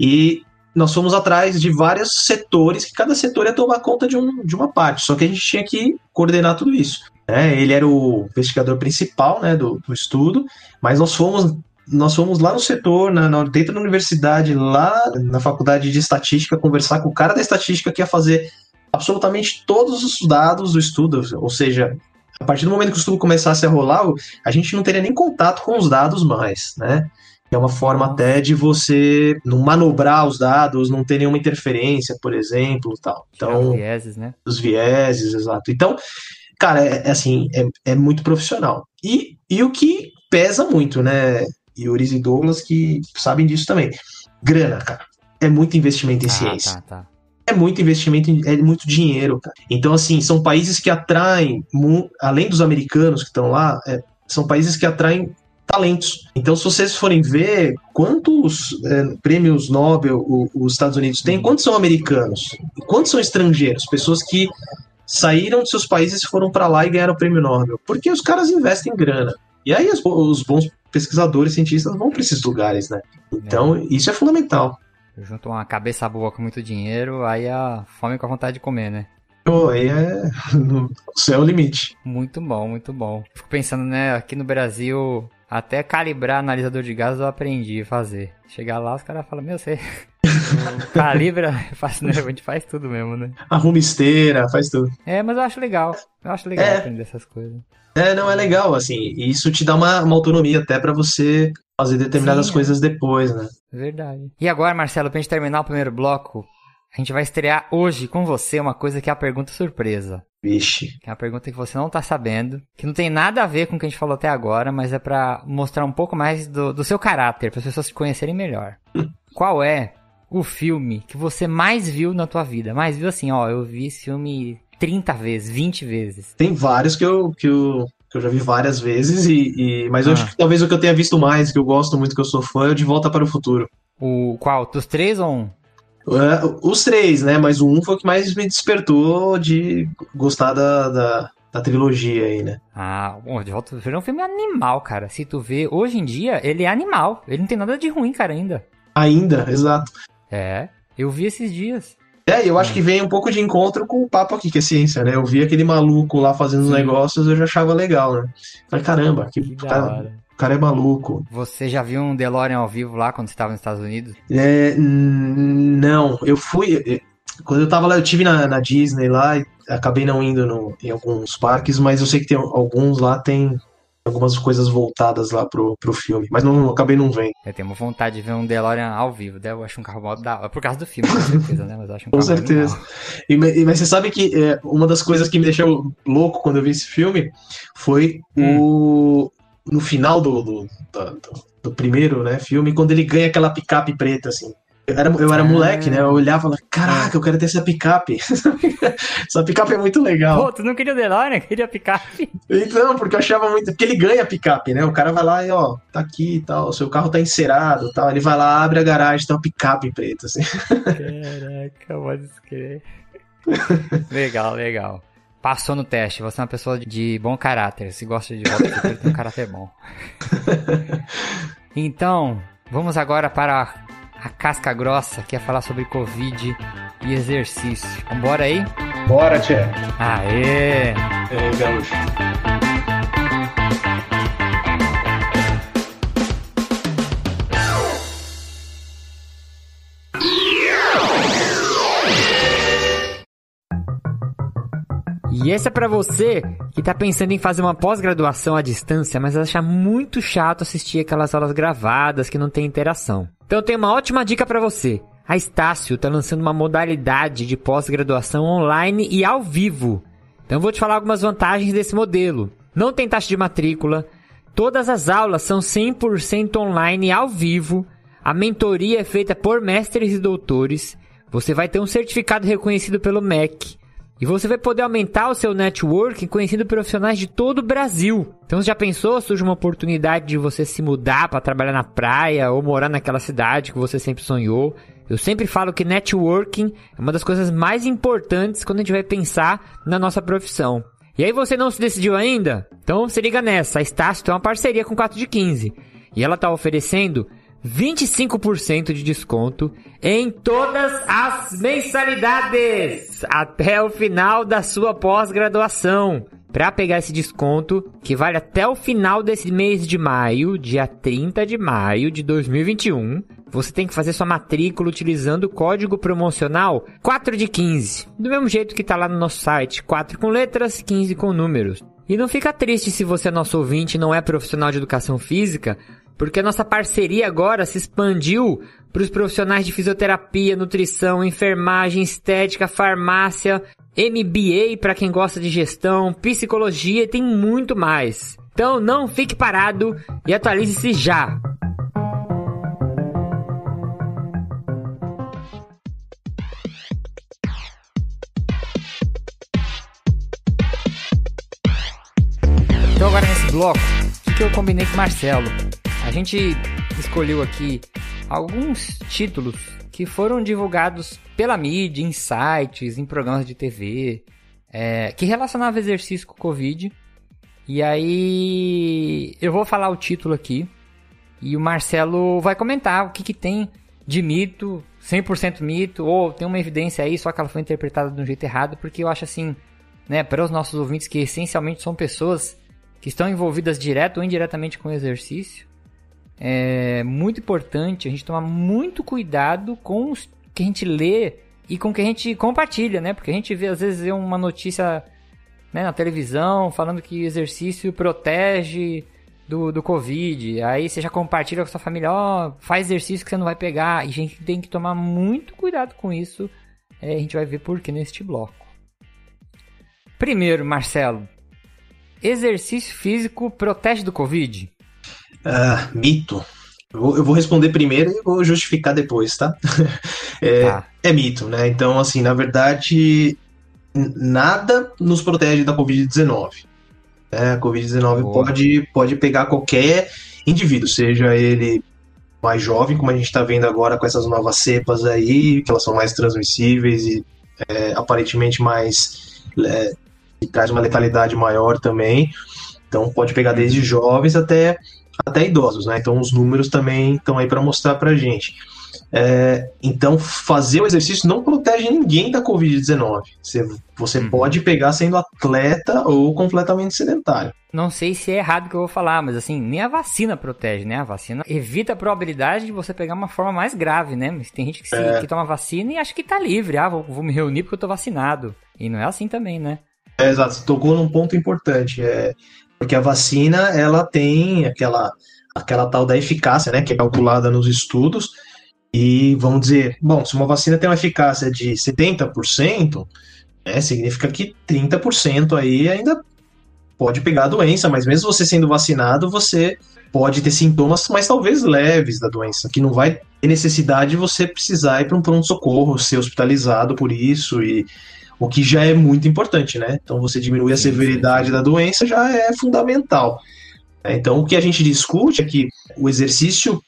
E nós fomos atrás de vários setores, que cada setor ia tomar conta de, um, de uma parte. Só que a gente tinha que coordenar tudo isso. né? Ele era o investigador principal né, do, do estudo, mas nós fomos nós fomos lá no setor, na, na- dentro da universidade, lá na faculdade de estatística, conversar com o cara da estatística que ia fazer absolutamente todos os dados do estudo. Ou seja, a partir do momento que o estudo começasse a rolar, a gente não teria nem contato com os dados mais, né? É uma forma até de você não manobrar os dados, não ter nenhuma interferência, por exemplo, tal. Então,
vieses, né?
os vieses, exato. Então, cara, é, é assim, é, é muito profissional. E, e o que pesa muito, né? Yuris e Douglas que sabem disso também. Grana, cara. É muito investimento em
Ah,
ciência.
tá, tá.
É muito investimento, em- é muito dinheiro, cara. Então, assim, são países que atraem, além dos americanos que estão lá, é, são países que atraem talentos. Então, se vocês forem ver quantos é, prêmios Nobel o- os Estados Unidos têm, quantos são americanos? Quantos são estrangeiros? Pessoas que saíram de seus países e foram para lá e ganharam o prêmio Nobel. Porque os caras investem grana. E aí os, os bons pesquisadores, cientistas vão para esses lugares, né? Então, isso é fundamental.
Junto uma cabeça boa com muito dinheiro, aí a fome com a vontade de comer, né?
Pô, aí é. O céu é o limite.
Muito bom, muito bom. Fico pensando, né, aqui no Brasil, até calibrar analisador de gás eu aprendi a fazer. Chegar lá, os caras falam, meu, você calibra, faz, né, a gente faz tudo mesmo, né?
Arruma esteira, faz tudo.
É, mas eu acho legal. Eu acho legal
É.
aprender essas coisas.
É, não, é legal, assim. Isso te dá uma, uma autonomia até para você fazer determinadas
Sim, é.
coisas depois, né?
Verdade. E agora, Marcelo, pra gente terminar o primeiro bloco, a gente vai estrear hoje com você uma coisa que é a pergunta surpresa.
Vixe.
Que é uma pergunta que você não tá sabendo, que não tem nada a ver com o que a gente falou até agora, mas é pra mostrar um pouco mais do, do seu caráter, para as pessoas te conhecerem melhor. Qual é o filme que você mais viu na tua vida? Mais viu assim, ó, eu vi esse filme 30 vezes, 20 vezes.
Tem vários que eu, que eu, que eu já vi várias vezes, e, e- mas eu
Ah.
acho que talvez o que eu tenha visto mais, que eu gosto muito, que eu sou fã, é o De Volta para o Futuro.
O qual? Dos três ou um?
É, Os três, né? Mas o um foi o que mais me despertou de gostar da, da, da trilogia aí, né?
Ah, bom, De Volta ao Futuro é um filme animal, cara. Se tu vê, hoje em dia, ele é animal. Ele não tem nada de ruim, cara, ainda.
Ainda, exato.
É, eu vi esses dias.
É, eu acho que vem um pouco de encontro com o papo aqui, que é ciência, né? Eu vi aquele maluco lá fazendo os negócios, eu já achava legal, né? Falei, caramba, que,
Que
cara. O cara é maluco.
Você já viu um DeLorean ao vivo lá quando você estava nos Estados Unidos?
É, hum, não, eu fui. eh, Quando eu tava lá, eu tive na, na Disney lá, e acabei não indo no- em alguns parques, mas eu sei que tem alguns lá, tem algumas coisas voltadas lá pro, pro filme, mas não acabei não vendo.
Eu tenho uma vontade de ver um DeLorean ao vivo, né? Eu acho um carro mó da hora. Por causa do filme, com certeza, né? Mas eu acho um
Com certeza. E, ma- mas você sabe que é, uma das coisas que me deixou louco quando eu vi esse filme foi o. No final do, do, do- do primeiro né, filme, quando ele ganha aquela picape preta, assim. Eu era, eu era
Ah.
moleque, né? Eu olhava e falava, caraca, eu quero ter essa picape. essa picape é muito legal.
Pô, tu não queria o DeLorean? Queria picape?
Então, porque eu achava muito. Porque ele ganha a picape, né? O cara vai lá e, ó, tá aqui e tal, seu carro tá encerado e tal. Ele vai lá, abre a garagem, tem uma picape preta, assim.
Caraca, pode escrever. legal, legal. Passou no teste, você é uma pessoa de bom caráter. Se gosta de volta futuro, tem um caráter bom. Então, vamos agora para a casca grossa, que é falar sobre Covid e exercício. Vambora aí?
Bora, Tchê.
Aê!
É, gaúcho.
E esse é pra você que tá pensando em fazer uma pós-graduação à distância, mas acha muito chato assistir aquelas aulas gravadas que não tem interação. Então eu tenho uma ótima dica pra você. A Estácio tá lançando uma modalidade de pós-graduação online e ao vivo. Então eu vou te falar algumas vantagens desse modelo. Não tem taxa de matrícula, todas as aulas são 100% online ao vivo, a mentoria é feita por mestres e doutores, você vai ter um certificado reconhecido pelo MEC. E você vai poder aumentar o seu networking conhecendo profissionais de todo o Brasil. Então, já pensou, surge uma oportunidade de você se mudar para trabalhar na praia ou morar naquela cidade que você sempre sonhou? Eu sempre falo que networking é uma das coisas mais importantes quando a gente vai pensar na nossa profissão. E aí você não se decidiu ainda? Então se liga nessa, a Estácio tem uma parceria com 4 de 15. E ela está oferecendo 25% de desconto em todas as mensalidades até o final da sua pós-graduação. Para pegar esse desconto, que vale até o final desse mês de maio, dia 30 de maio de 2021, você tem que fazer sua matrícula utilizando o código promocional 4 de 15. Do mesmo jeito que está lá no nosso site, 4 com letras, 15 com números. E não fica triste se você é nosso ouvinte e não é profissional de educação física, porque a nossa parceria agora se expandiu para os profissionais de fisioterapia, nutrição, enfermagem, estética, farmácia, MBA para quem gosta de gestão, psicologia e tem muito mais. Então não fique parado e atualize-se já. Então agora nesse bloco, o que eu combinei com o Marcelo? A gente escolheu aqui alguns títulos que foram divulgados pela mídia, em sites, em programas de TV, é, que relacionavam exercício com Covid. E aí eu vou falar o título aqui e o Marcelo vai comentar o que, que tem de mito, 100% mito, ou tem uma evidência aí, só que ela foi interpretada de um jeito errado, porque eu acho assim, né, para os nossos ouvintes que essencialmente são pessoas que estão envolvidas direto ou indiretamente com o exercício, é muito importante a gente tomar muito cuidado com o que a gente lê e com o que a gente compartilha, né? Porque a gente vê, às vezes, uma notícia né, na televisão falando que exercício protege do, do Covid. Aí você já compartilha com sua família, ó, oh, faz exercício que você não vai pegar. E a gente tem que tomar muito cuidado com isso. É, a gente vai ver por que neste bloco. Primeiro, Marcelo, exercício físico protege do Covid?
Uh, mito. Eu vou, eu vou, responder primeiro e vou justificar depois, tá? é, tá? é, mito, né? Então, assim, na verdade, nada nos protege da Covid-19. É, a Covid-19 pode, pode pegar qualquer indivíduo, seja ele mais jovem, como a gente está vendo agora com essas novas cepas aí, que elas são mais transmissíveis e é, aparentemente mais. É, que traz uma letalidade maior também. Então pode pegar desde jovens até até idosos, né? Então os números também estão aí para mostrar para gente. É, então fazer o exercício não protege ninguém da Covid-19. Você, você uhum. pode pegar sendo atleta ou completamente sedentário.
Não sei se é errado o que eu vou falar, mas assim, nem a vacina protege, né? A vacina evita a probabilidade de você pegar uma forma mais grave, né? Mas tem gente que, se, é... que toma vacina e acha que tá livre. Ah, vou, vou me reunir porque eu tô vacinado. E não é assim também, né?
É, exato, você tocou num ponto importante. É, porque a vacina, ela tem aquela, aquela tal da eficácia, né, que é calculada nos estudos, e vamos dizer, bom, se uma vacina tem uma eficácia de 70%, né, significa que 30% aí ainda pode pegar a doença, mas mesmo você sendo vacinado, você pode ter sintomas, mas talvez leves da doença, que não vai ter necessidade de você precisar ir para um pronto-socorro, ser hospitalizado por isso e o que já é muito importante, né? Então você diminuir a severidade da doença já é fundamental. Então o que a gente discute é que o exercício,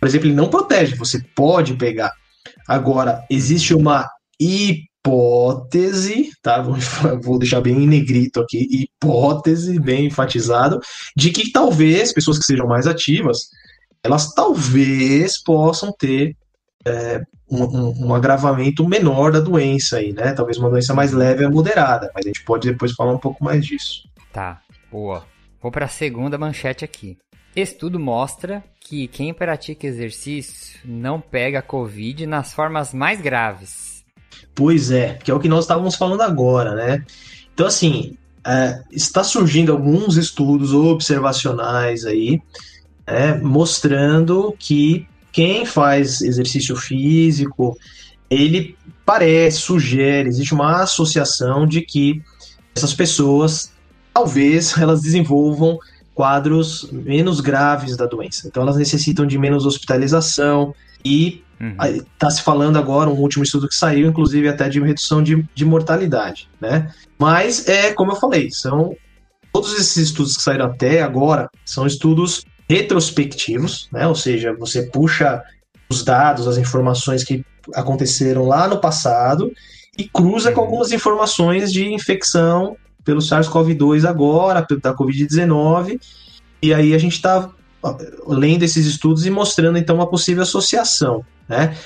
por exemplo, ele não protege, você pode pegar. Agora, existe uma hipótese, tá? Vou deixar bem em negrito aqui, hipótese, bem enfatizado, de que talvez pessoas que sejam mais ativas, elas talvez possam ter é, um, um, um, agravamento menor da doença aí, né? Talvez uma doença mais leve a moderada, mas a gente pode depois falar um pouco mais disso.
Tá, boa. Vou para a segunda manchete aqui. Estudo mostra que quem pratica exercício não pega Covid nas formas mais graves.
Pois é, que é o que nós estávamos falando agora, né? Então, assim, é, está surgindo alguns estudos observacionais aí, é, mostrando que quem faz exercício físico, ele parece, sugere, existe uma associação de que essas pessoas, talvez, elas desenvolvam quadros menos graves da doença. Então, elas necessitam de menos hospitalização e Está uhum. se falando agora, um último estudo que saiu, inclusive até de redução de, de mortalidade, né? Mas é como eu falei, são todos esses estudos que saíram até agora são estudos retrospectivos, né? Ou seja, você puxa os dados, as informações que aconteceram lá no passado e cruza com uhum. algumas informações de infecção pelo SARS-CoV-2 agora, da Covid-19, e aí a gente está lendo esses estudos e mostrando então uma possível associação, né?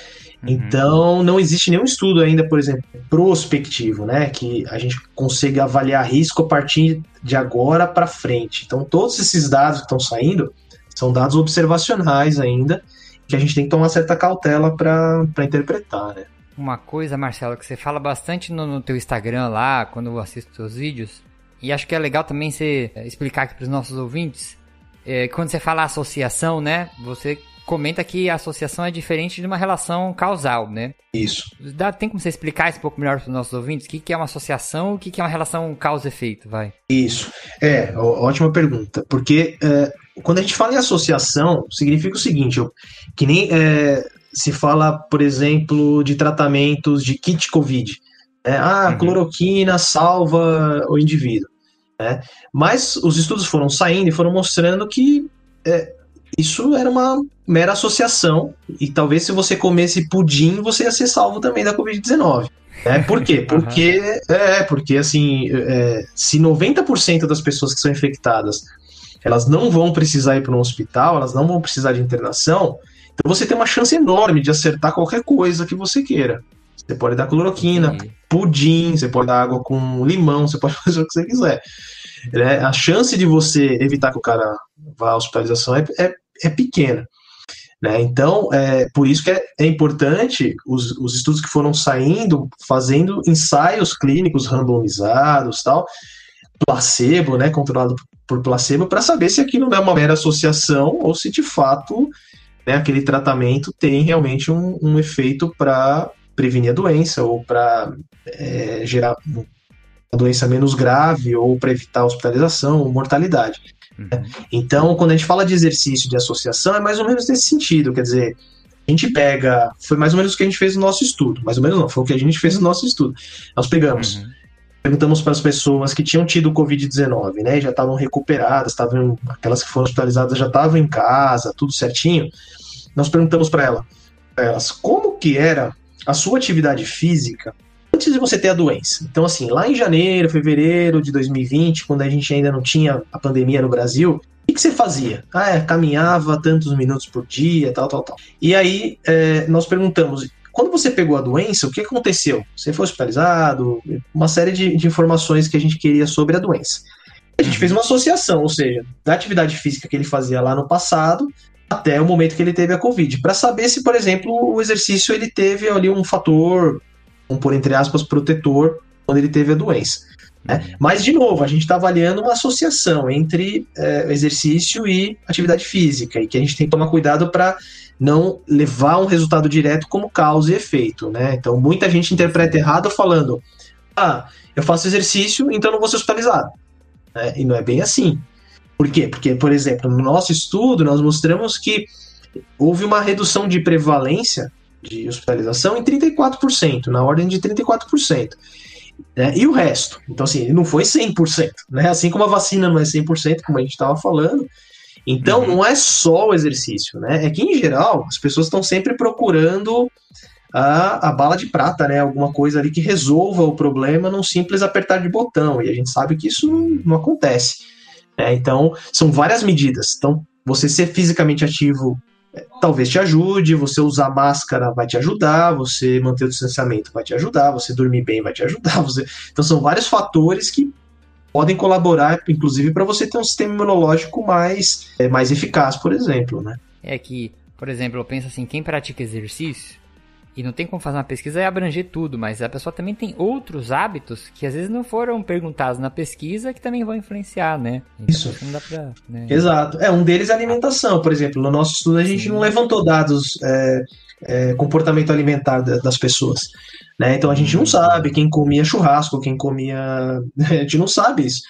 Uhum. Então, não existe nenhum estudo ainda, por exemplo, prospectivo, né, que a gente consiga avaliar risco a partir de agora para frente. Então, todos esses dados que estão saindo são dados observacionais ainda, que a gente tem que tomar certa cautela para interpretar, né?
Uma coisa, Marcelo, que você fala bastante no, no teu Instagram lá, quando eu assisto seus vídeos, e acho que é legal também você é, explicar aqui para os nossos ouvintes, é, quando você fala associação, né, você comenta que a associação é diferente de uma relação causal, né?
Isso.
Dá, tem como você explicar isso um pouco melhor para os nossos ouvintes? O que, que é uma associação o que, que é uma relação causa-efeito, vai?
Isso. É, ótima pergunta. Porque é, quando a gente fala em associação, significa o seguinte, eu, que nem é, se fala, por exemplo, de tratamentos de kit COVID. Né? Ah, uhum. cloroquina salva o indivíduo. Né? Mas os estudos foram saindo e foram mostrando que é, isso era uma mera associação, e talvez se você comesse pudim, você ia ser salvo também da Covid-19. É, por quê? Porque, é, porque assim, é, se 90% das pessoas que são infectadas elas não vão precisar ir para um hospital, elas não vão precisar de internação, então você tem uma chance enorme de acertar qualquer coisa que você queira. Você pode dar cloroquina, Sim. pudim, você pode dar água com limão, você pode fazer o que você quiser. É, a chance de você evitar que o cara vá à hospitalização é, é, é pequena. Né? Então, é, por isso que é, é importante os, os, estudos que foram saindo, fazendo ensaios clínicos randomizados, tal, placebo, né, controlado por placebo, para saber se aquilo não é uma mera associação ou se de fato né, aquele tratamento tem realmente um, um efeito para prevenir a doença ou para é, gerar uma doença menos grave ou para evitar hospitalização ou mortalidade. Uhum. Então, quando a gente fala de exercício de associação, é mais ou menos nesse sentido, quer dizer, a gente pega, foi mais ou menos o que a gente fez no nosso estudo, mais ou menos não, foi o que a gente fez no nosso estudo. Nós pegamos uhum perguntamos para as pessoas que tinham tido Covid-19, né, já estavam recuperadas, estavam aquelas que foram hospitalizadas já estavam em casa, tudo certinho. Nós perguntamos para ela, elas como que era a sua atividade física antes de você ter a doença. Então, assim, lá em janeiro, fevereiro de 2020, quando a gente ainda não tinha a pandemia no Brasil, o que, você fazia? Ah, é, caminhava tantos minutos por dia, tal, tal, tal. E aí é, nós perguntamos, quando você pegou a doença, o que aconteceu? Você foi hospitalizado? Uma série de, de informações que a gente queria sobre a doença. A gente fez uma associação, ou seja, da atividade física que ele fazia lá no passado até o momento que ele teve a Covid, para saber se, por exemplo, o exercício ele teve ali um fator, um por entre aspas, protetor quando ele teve a doença. Né? Mas, de novo, a gente está avaliando uma associação entre é, exercício e atividade física, e que a gente tem que tomar cuidado para não levar um resultado direto como causa e efeito, né? Então muita gente interpreta errado falando, ah, eu faço exercício, então não vou ser hospitalizado. Né? E não é bem assim. Por quê? Porque, por exemplo, no nosso estudo nós mostramos que houve uma redução de prevalência de hospitalização em 34%, na ordem de 34%. Né? E o resto? Então, assim, não foi 100%, né? Assim como a vacina não é 100%, como a gente estava falando, então, uhum. não é só o exercício, né? É que, em geral, as pessoas estão sempre procurando a, a bala de prata, né? Alguma coisa ali que resolva o problema num simples apertar de botão. E a gente sabe que isso não, não acontece. Né? Então, são várias medidas. Então, você ser fisicamente ativo é, talvez te ajude, você usar máscara vai te ajudar, você manter o distanciamento vai te ajudar, você dormir bem vai te ajudar. Você... Então, são vários fatores que podem colaborar, inclusive, para você ter um sistema imunológico mais, é, mais eficaz, por exemplo, né?
É que, por exemplo, eu penso assim, quem pratica exercício, e não tem como fazer uma pesquisa e abranger tudo, mas a pessoa também tem outros hábitos que às vezes não foram perguntados na pesquisa que também vão influenciar, né?
Então, Isso. Pra, né? Exato. É, um deles é a alimentação, por exemplo. No nosso estudo a gente Sim. não levantou dados é, é, comportamento alimentar das pessoas. Né? Então a gente não sabe quem comia churrasco, quem comia. A gente não sabe isso.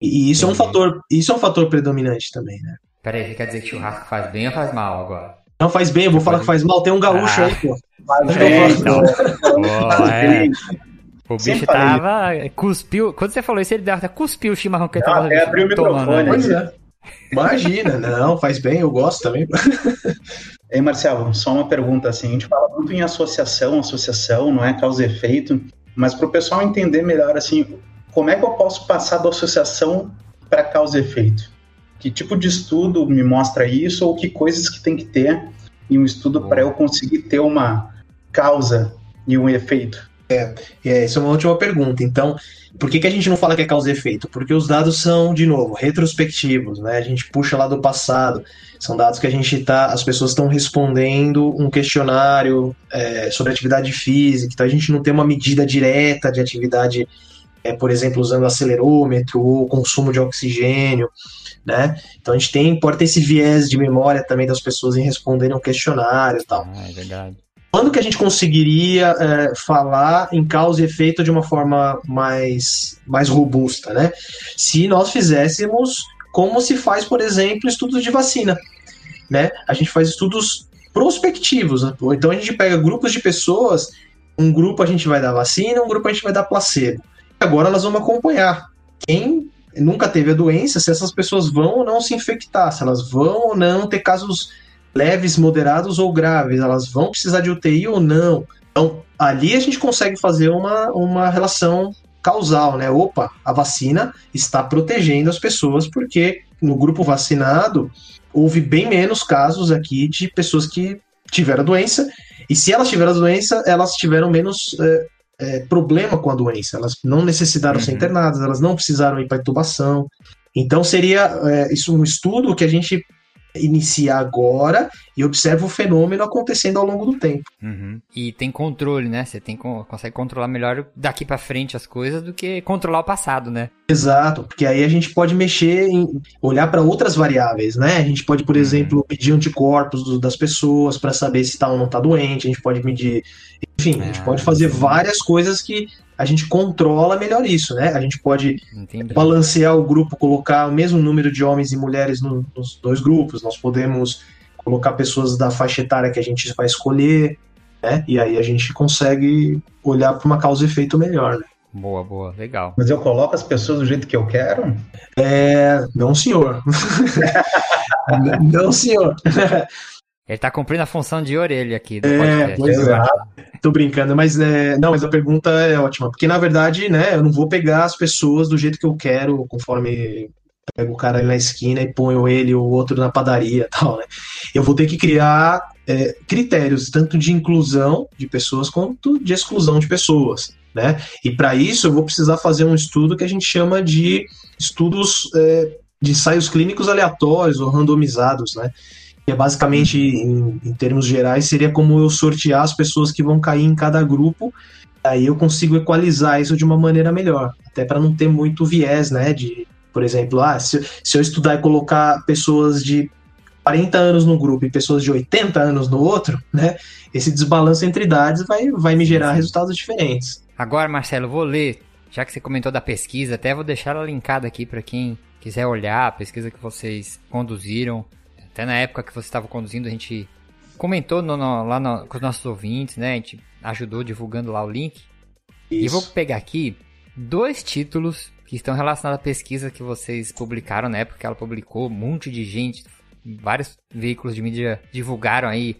E isso é um fator, isso é um fator predominante também, né?
Peraí, você quer dizer que churrasco faz bem ou faz mal agora?
Não faz bem, eu vou falar que faz mal. Tem um gaúcho
Ah.
aí, pô.
Mas,
É, então. Pô, é. O
Sempre
bicho
falei
tava. Cuspiu. Quando você falou isso, ele deu até cuspiu o chimarrão que ele tava
até abriu o
tomando,
microfone.
né?
Pois é. Imagina, não, faz bem, eu gosto também.
Ei, Marcelo, só uma pergunta assim. A gente fala muito em associação, associação, não é causa e efeito, mas para o pessoal entender melhor, assim, como é que eu posso passar da associação para causa e efeito? Que tipo de estudo me mostra isso ou que coisas que tem que ter em um estudo para eu conseguir ter uma causa e um efeito?
E é, essa é uma última pergunta. Então, por que, que a gente não fala que é causa e efeito? Porque os dados são, de novo, retrospectivos, né? A gente puxa lá do passado. São dados que a gente tá. As pessoas estão respondendo um questionário é, sobre atividade física. Então a gente não tem uma medida direta de atividade, é, por exemplo, usando acelerômetro ou consumo de oxigênio. Né? Então a gente tem, pode ter esse viés de memória também das pessoas em responderem um questionário e tal
Ah, é verdade.
Quando que a gente conseguiria é, falar em causa e efeito de uma forma mais, mais robusta, né? Se nós fizéssemos como se faz, por exemplo, estudos de vacina, né? A gente faz estudos prospectivos, né? então a gente pega grupos de pessoas, um grupo a gente vai dar vacina, um grupo a gente vai dar placebo. Agora nós vamos acompanhar quem nunca teve a doença, se essas pessoas vão ou não se infectar, se elas vão ou não ter casos leves, moderados ou graves, elas vão precisar de UTI ou não. Então, ali a gente consegue fazer uma, uma relação causal, né? Opa, a vacina está protegendo as pessoas, porque no grupo vacinado houve bem menos casos aqui de pessoas que tiveram a doença, e se elas tiveram a doença, elas tiveram menos é, é, problema com a doença, elas não necessitaram ser
Uhum.
internadas, elas não precisaram ir para intubação. Então seria é, isso um estudo que a gente inicia agora e observa o fenômeno acontecendo ao longo do tempo.
Uhum. E tem controle, né? Você tem, con- consegue controlar melhor daqui pra frente as coisas do que controlar o passado, né?
Exato, porque aí a gente pode mexer em olhar para outras variáveis, né? A gente pode, por
Uhum.
exemplo, medir anticorpos do- das pessoas para saber se está ou não está doente, a gente pode medir, enfim, a gente
Ah,
pode fazer
sim.
várias coisas que a gente controla melhor isso, né? A gente pode
Entendi.
balancear o grupo, colocar o mesmo número de homens e mulheres no- nos dois grupos. Nós podemos colocar pessoas da faixa etária que a gente vai escolher, né? E aí a gente consegue olhar para uma causa e efeito melhor, né?
Boa, boa, legal.
Mas eu coloco as pessoas do jeito que eu quero?
É, não, senhor. não, senhor.
Ele tá cumprindo a função de orelha aqui do
É,
podcast.
pois é. Tô brincando, mas é, não, mas a pergunta é ótima, porque na verdade, né, eu não vou pegar as pessoas do jeito que eu quero, conforme pego o cara ali na esquina e ponho ele ou o outro na padaria, tal, né? Eu vou ter que criar é, critérios tanto de inclusão de pessoas quanto de exclusão de pessoas, né? E para isso eu vou precisar fazer um estudo que a gente chama de estudos é, de ensaios clínicos aleatórios ou randomizados, né? Que é basicamente, em, em termos gerais, seria como eu sortear as pessoas que vão cair em cada grupo, aí eu consigo equalizar isso de uma maneira melhor, até para não ter muito viés, né? De, por exemplo, ah, se, se eu estudar e colocar pessoas de 40 anos num grupo e pessoas de 80 anos no outro, né? Esse desbalanço entre idades vai, vai me gerar resultados diferentes.
Agora, Marcelo, vou ler, já que você comentou da pesquisa, até vou deixar ela linkada aqui para quem quiser olhar a pesquisa que vocês conduziram. Até na época que você estava conduzindo, a gente comentou no- no- lá no- com os nossos ouvintes, né? A gente ajudou divulgando lá o link. E vou pegar aqui dois títulos que estão relacionados à pesquisa que vocês publicaram na época que ela publicou. Um monte de gente, vários veículos de mídia divulgaram aí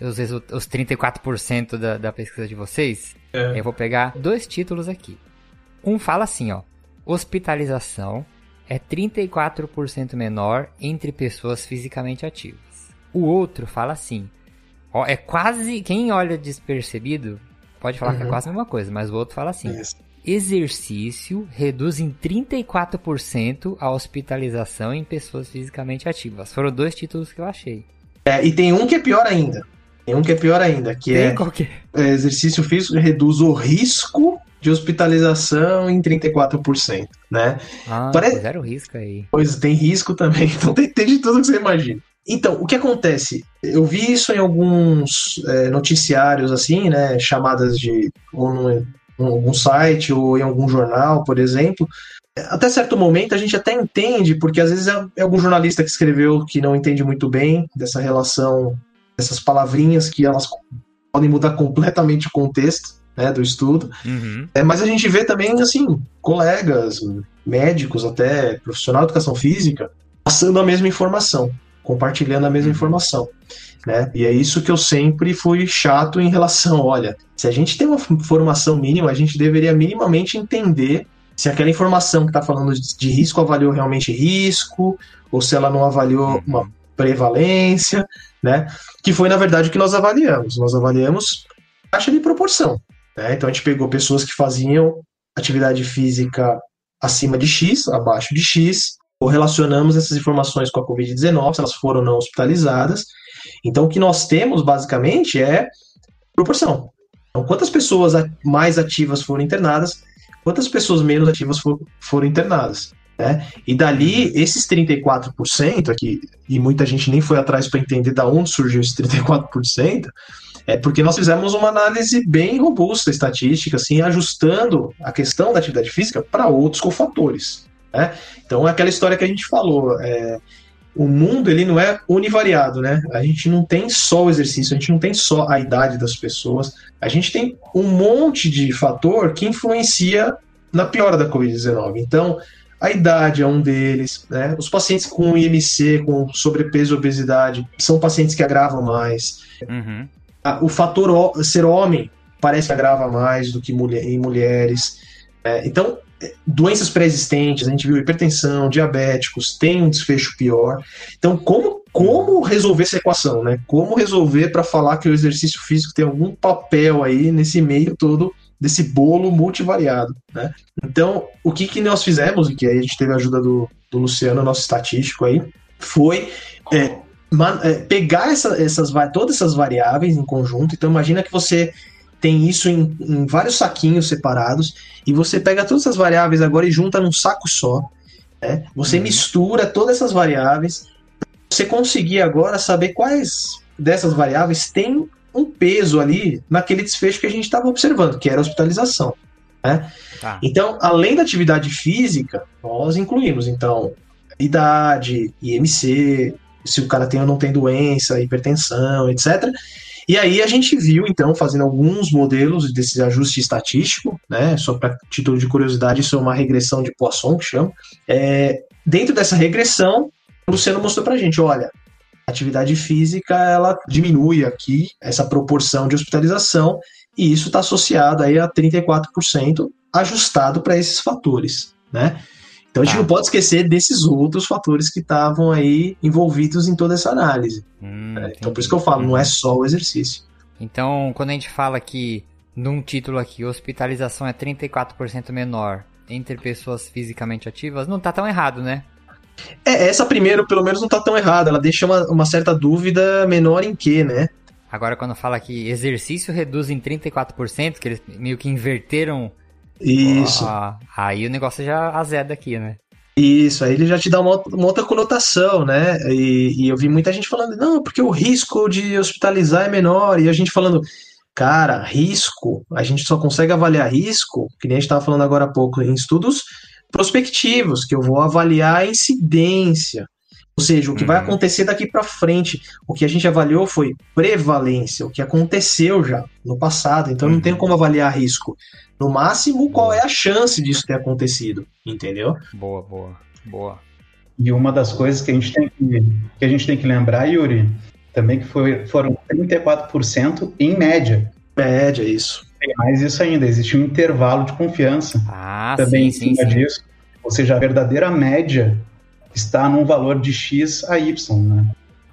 os, os 34% da, da pesquisa de vocês. Eu vou pegar dois títulos aqui. Um fala assim, ó. Hospitalização é 34% menor entre pessoas fisicamente ativas. O outro fala assim. Ó, é quase. Quem olha despercebido pode falar que é
Uhum.
quase a mesma coisa, mas o outro fala assim.
Isso.
Exercício reduz em 34% a hospitalização em pessoas fisicamente ativas. Foram dois títulos que eu achei.
É, e tem um que é pior ainda. Tem um que é pior ainda, que
Tem
é,
qualquer.
é exercício físico reduz o risco de hospitalização em 34%, né?
Ah,
Parece-
zero risco aí.
Pois tem risco também, então tem, tem de tudo que você imagina. Então, o que acontece? Eu vi isso em alguns é, noticiários, assim, né? Chamadas de. ou em algum site ou em algum jornal, por exemplo. Até certo momento a gente até entende, porque às vezes é, é algum jornalista que escreveu que não entende muito bem dessa relação essas palavrinhas que elas podem mudar completamente o contexto né, do estudo.
Uhum.
É, mas a gente vê também, assim, colegas, médicos, até profissional de educação física, passando a mesma informação, compartilhando a mesma
Uhum.
informação. Né? E é isso que eu sempre fui chato em relação, olha, se a gente tem uma formação mínima, a gente deveria minimamente entender se aquela informação que está falando de, risco avaliou realmente risco, ou se ela não avaliou
Uhum.
uma prevalência, né? Que foi, na verdade, o que nós avaliamos. Nós avaliamos taxa de proporção. Né? Então a gente pegou pessoas que faziam atividade física acima de X, abaixo de X, correlacionamos essas informações com a Covid-19, se elas foram ou não hospitalizadas. Então o que nós temos basicamente é proporção. Então, quantas pessoas mais ativas foram internadas, quantas pessoas menos ativas for- foram internadas. Né? E dali, esses 34% aqui, e muita gente nem foi atrás para entender de onde surgiu esse 34%, é porque nós fizemos uma análise bem robusta, estatística, assim, ajustando a questão da atividade física para outros cofatores. Né? Então, é aquela história que a gente falou. é, o mundo ele não é univariado, né? A gente não tem só o exercício, a gente não tem só a idade das pessoas, a gente tem um monte de fator que influencia na piora da Covid-19. Então, a idade é um deles, né? Os pacientes com IMC, com sobrepeso e obesidade, são pacientes que agravam mais.
Uhum.
O fator ser homem parece que agrava mais do que mulher, em mulheres. É, então, doenças pré-existentes, a gente viu hipertensão, diabéticos, tem um desfecho pior. Então, como, como resolver essa equação, né? Como resolver para falar que o exercício físico tem algum papel aí nesse meio todo desse bolo multivariado, né? Então, o que, que nós fizemos, e que aí a gente teve a ajuda do, do Luciano, nosso estatístico aí, foi é, é, pegar essa- essas, todas essas variáveis em conjunto. Então, imagina que você tem isso em, em vários saquinhos separados e você pega todas essas variáveis agora e junta num saco só. né? Você
Uhum.
mistura todas essas variáveis. Você conseguir agora saber quais dessas variáveis têm um peso ali naquele desfecho que a gente estava observando, que era a hospitalização. Né?
Tá.
Então, além da atividade física, nós incluímos, então, idade, IMC, se o cara tem ou não tem doença, hipertensão, etc. E aí a gente viu, então, fazendo alguns modelos desse ajuste estatístico, né? Só para título de curiosidade, isso é uma regressão de Poisson, que chama. É, dentro dessa regressão, o Luciano mostrou pra gente, olha, a atividade física, ela diminui aqui essa proporção de hospitalização, e isso está associado aí a 34% ajustado para esses fatores, né? Então a gente
Tá.
não pode esquecer desses outros fatores que estavam aí envolvidos em toda essa análise.
Hum,
né? Então por isso que eu falo, não é só o exercício.
Então, quando a gente fala que, num título aqui, hospitalização é 34% menor entre pessoas fisicamente ativas, não tá tão errado, né?
É, essa primeiro, pelo menos, não tá tão errada. Ela deixa uma, uma certa dúvida menor em que, né?
Agora, quando fala que exercício reduz em 34%, que eles meio que inverteram,
Isso.
aí o negócio já azeda aqui, né?
Isso, aí ele já te dá uma, outra- uma outra conotação, né? E, e eu vi muita gente falando, não, porque o risco de hospitalizar é menor. E a gente falando, cara, risco, a gente só consegue avaliar risco, que nem a gente estava falando agora há pouco, em estudos prospectivos, que eu vou avaliar a incidência. Ou seja, o que vai
Uhum.
acontecer daqui para frente. O que a gente avaliou foi prevalência, o que aconteceu já no passado. Então não
Uhum.
tem como avaliar risco. No máximo, qual é a chance disso ter acontecido, entendeu?
Boa, boa, boa.
E uma das coisas que a gente tem que, que, a gente tem que lembrar, Yuri, também que foi, foram 34% em média.
Média, isso.
Tem mais isso ainda, existe um intervalo de confiança
Ah,
também
sim,
em
sim,
cima
sim.
disso. Ou seja, a verdadeira média está num valor de X a Y, né?